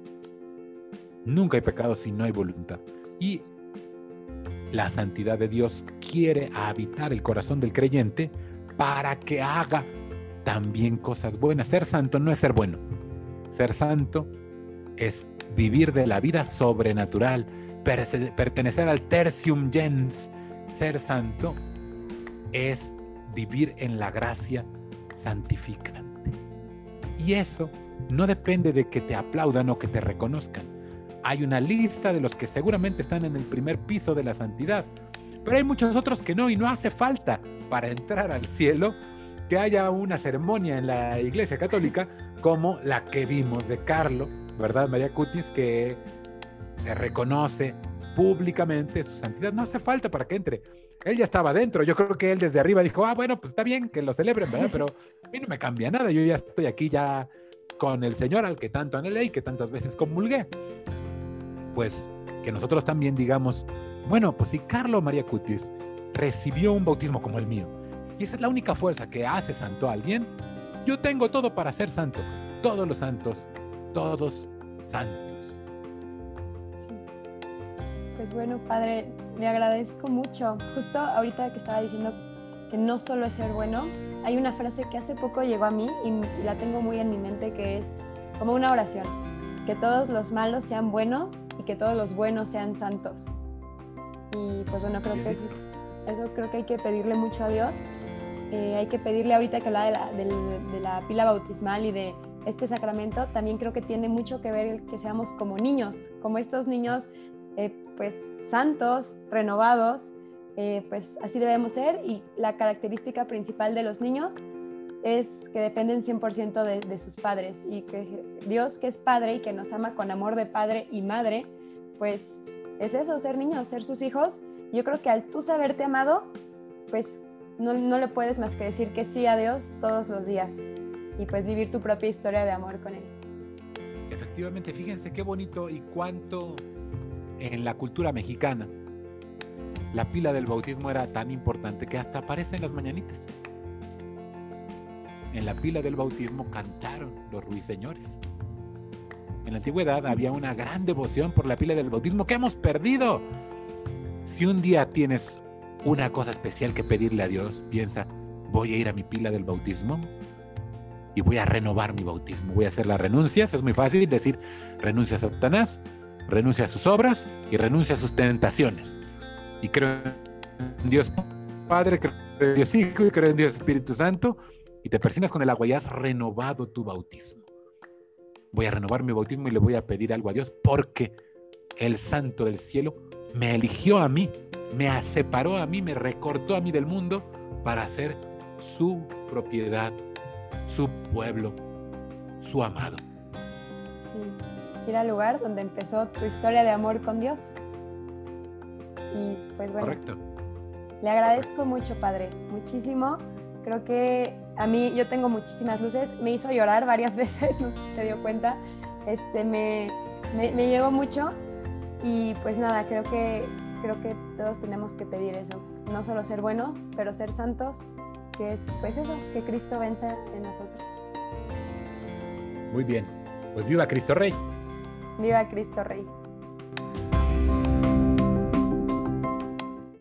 Nunca hay pecado si no hay voluntad. Y la santidad de Dios quiere habitar el corazón del creyente para que haga también cosas buenas. Ser santo no es ser bueno. Ser santo es vivir de la vida sobrenatural, pertenecer al tertium gens. Ser santo es vivir en la gracia santificante. Y eso no depende de que te aplaudan o que te reconozcan. Hay una lista de los que seguramente están en el primer piso de la santidad, pero hay muchos otros que no y no hace falta para entrar al cielo que haya una ceremonia en la Iglesia Católica como la que vimos de Carlo, ¿verdad? María Cutis, que se reconoce públicamente su santidad. No hace falta para que entre. Él ya estaba dentro. Yo creo que él desde arriba dijo, ah, bueno, pues está bien que lo celebren, ¿verdad? Pero a mí no me cambia nada. Yo ya estoy aquí ya con el Señor al que tanto anhelé y que tantas veces comulgué. Pues que nosotros también digamos, bueno, pues si Carlo María Cutis recibió un bautismo como el mío, y esa es la única fuerza que hace santo a alguien, yo tengo todo para ser santo. Todos los santos, todos santos. Pues bueno, Padre, le agradezco mucho. Justo ahorita que estaba diciendo que no solo es ser bueno, hay una frase que hace poco llegó a mí y la tengo muy en mi mente que es como una oración, que todos los malos sean buenos y que todos los buenos sean santos. Y pues bueno, creo que eso, eso creo que hay que pedirle mucho a Dios. Eh, hay que pedirle ahorita que habla de la, de la pila bautismal y de este sacramento, también creo que tiene mucho que ver que seamos como niños, como estos niños eh, pues santos, renovados, eh, pues así debemos ser y la característica principal de los niños es que dependen 100% de, de, sus padres y que Dios que es padre y que nos ama con amor de padre y madre, pues es eso, ser niños, ser sus hijos. Yo creo que al tú saberte amado, pues no, no le puedes más que decir que sí a Dios todos los días y pues vivir tu propia historia de amor con Él. Efectivamente, fíjense qué bonito y cuánto en la cultura mexicana la pila del bautismo era tan importante que hasta aparece en las mañanitas. En la pila del bautismo cantaron los ruiseñores. En la antigüedad había una gran devoción por la pila del bautismo que hemos perdido. Si un día tienes una cosa especial que pedirle a Dios, piensa, voy a ir a mi pila del bautismo y voy a renovar mi bautismo. Voy a hacer las renuncias. Es muy fácil decir renuncia a Satanás, renuncia a sus obras y renuncia a sus tentaciones. Y creo en Dios Padre, creo en Dios Hijo y creo en Dios Espíritu Santo. Y te persinas con el agua y has renovado tu bautismo. Voy a renovar mi bautismo y le voy a pedir algo a Dios porque el Santo del cielo me eligió a mí, me separó a mí, me recortó a mí del mundo para ser su propiedad su pueblo, su amado. Sí, ir al lugar donde empezó tu historia de amor con Dios. Y pues bueno. Correcto. Le agradezco mucho, Padre, muchísimo. Creo que a mí yo tengo muchísimas luces. Me hizo llorar varias veces, no sé si se dio cuenta. Este, me, me, me llegó mucho y pues nada, creo que, creo que todos tenemos que pedir eso. No solo ser buenos, pero ser santos que es pues eso, que Cristo vence en nosotros. Muy bien, pues viva Cristo Rey. Viva Cristo Rey.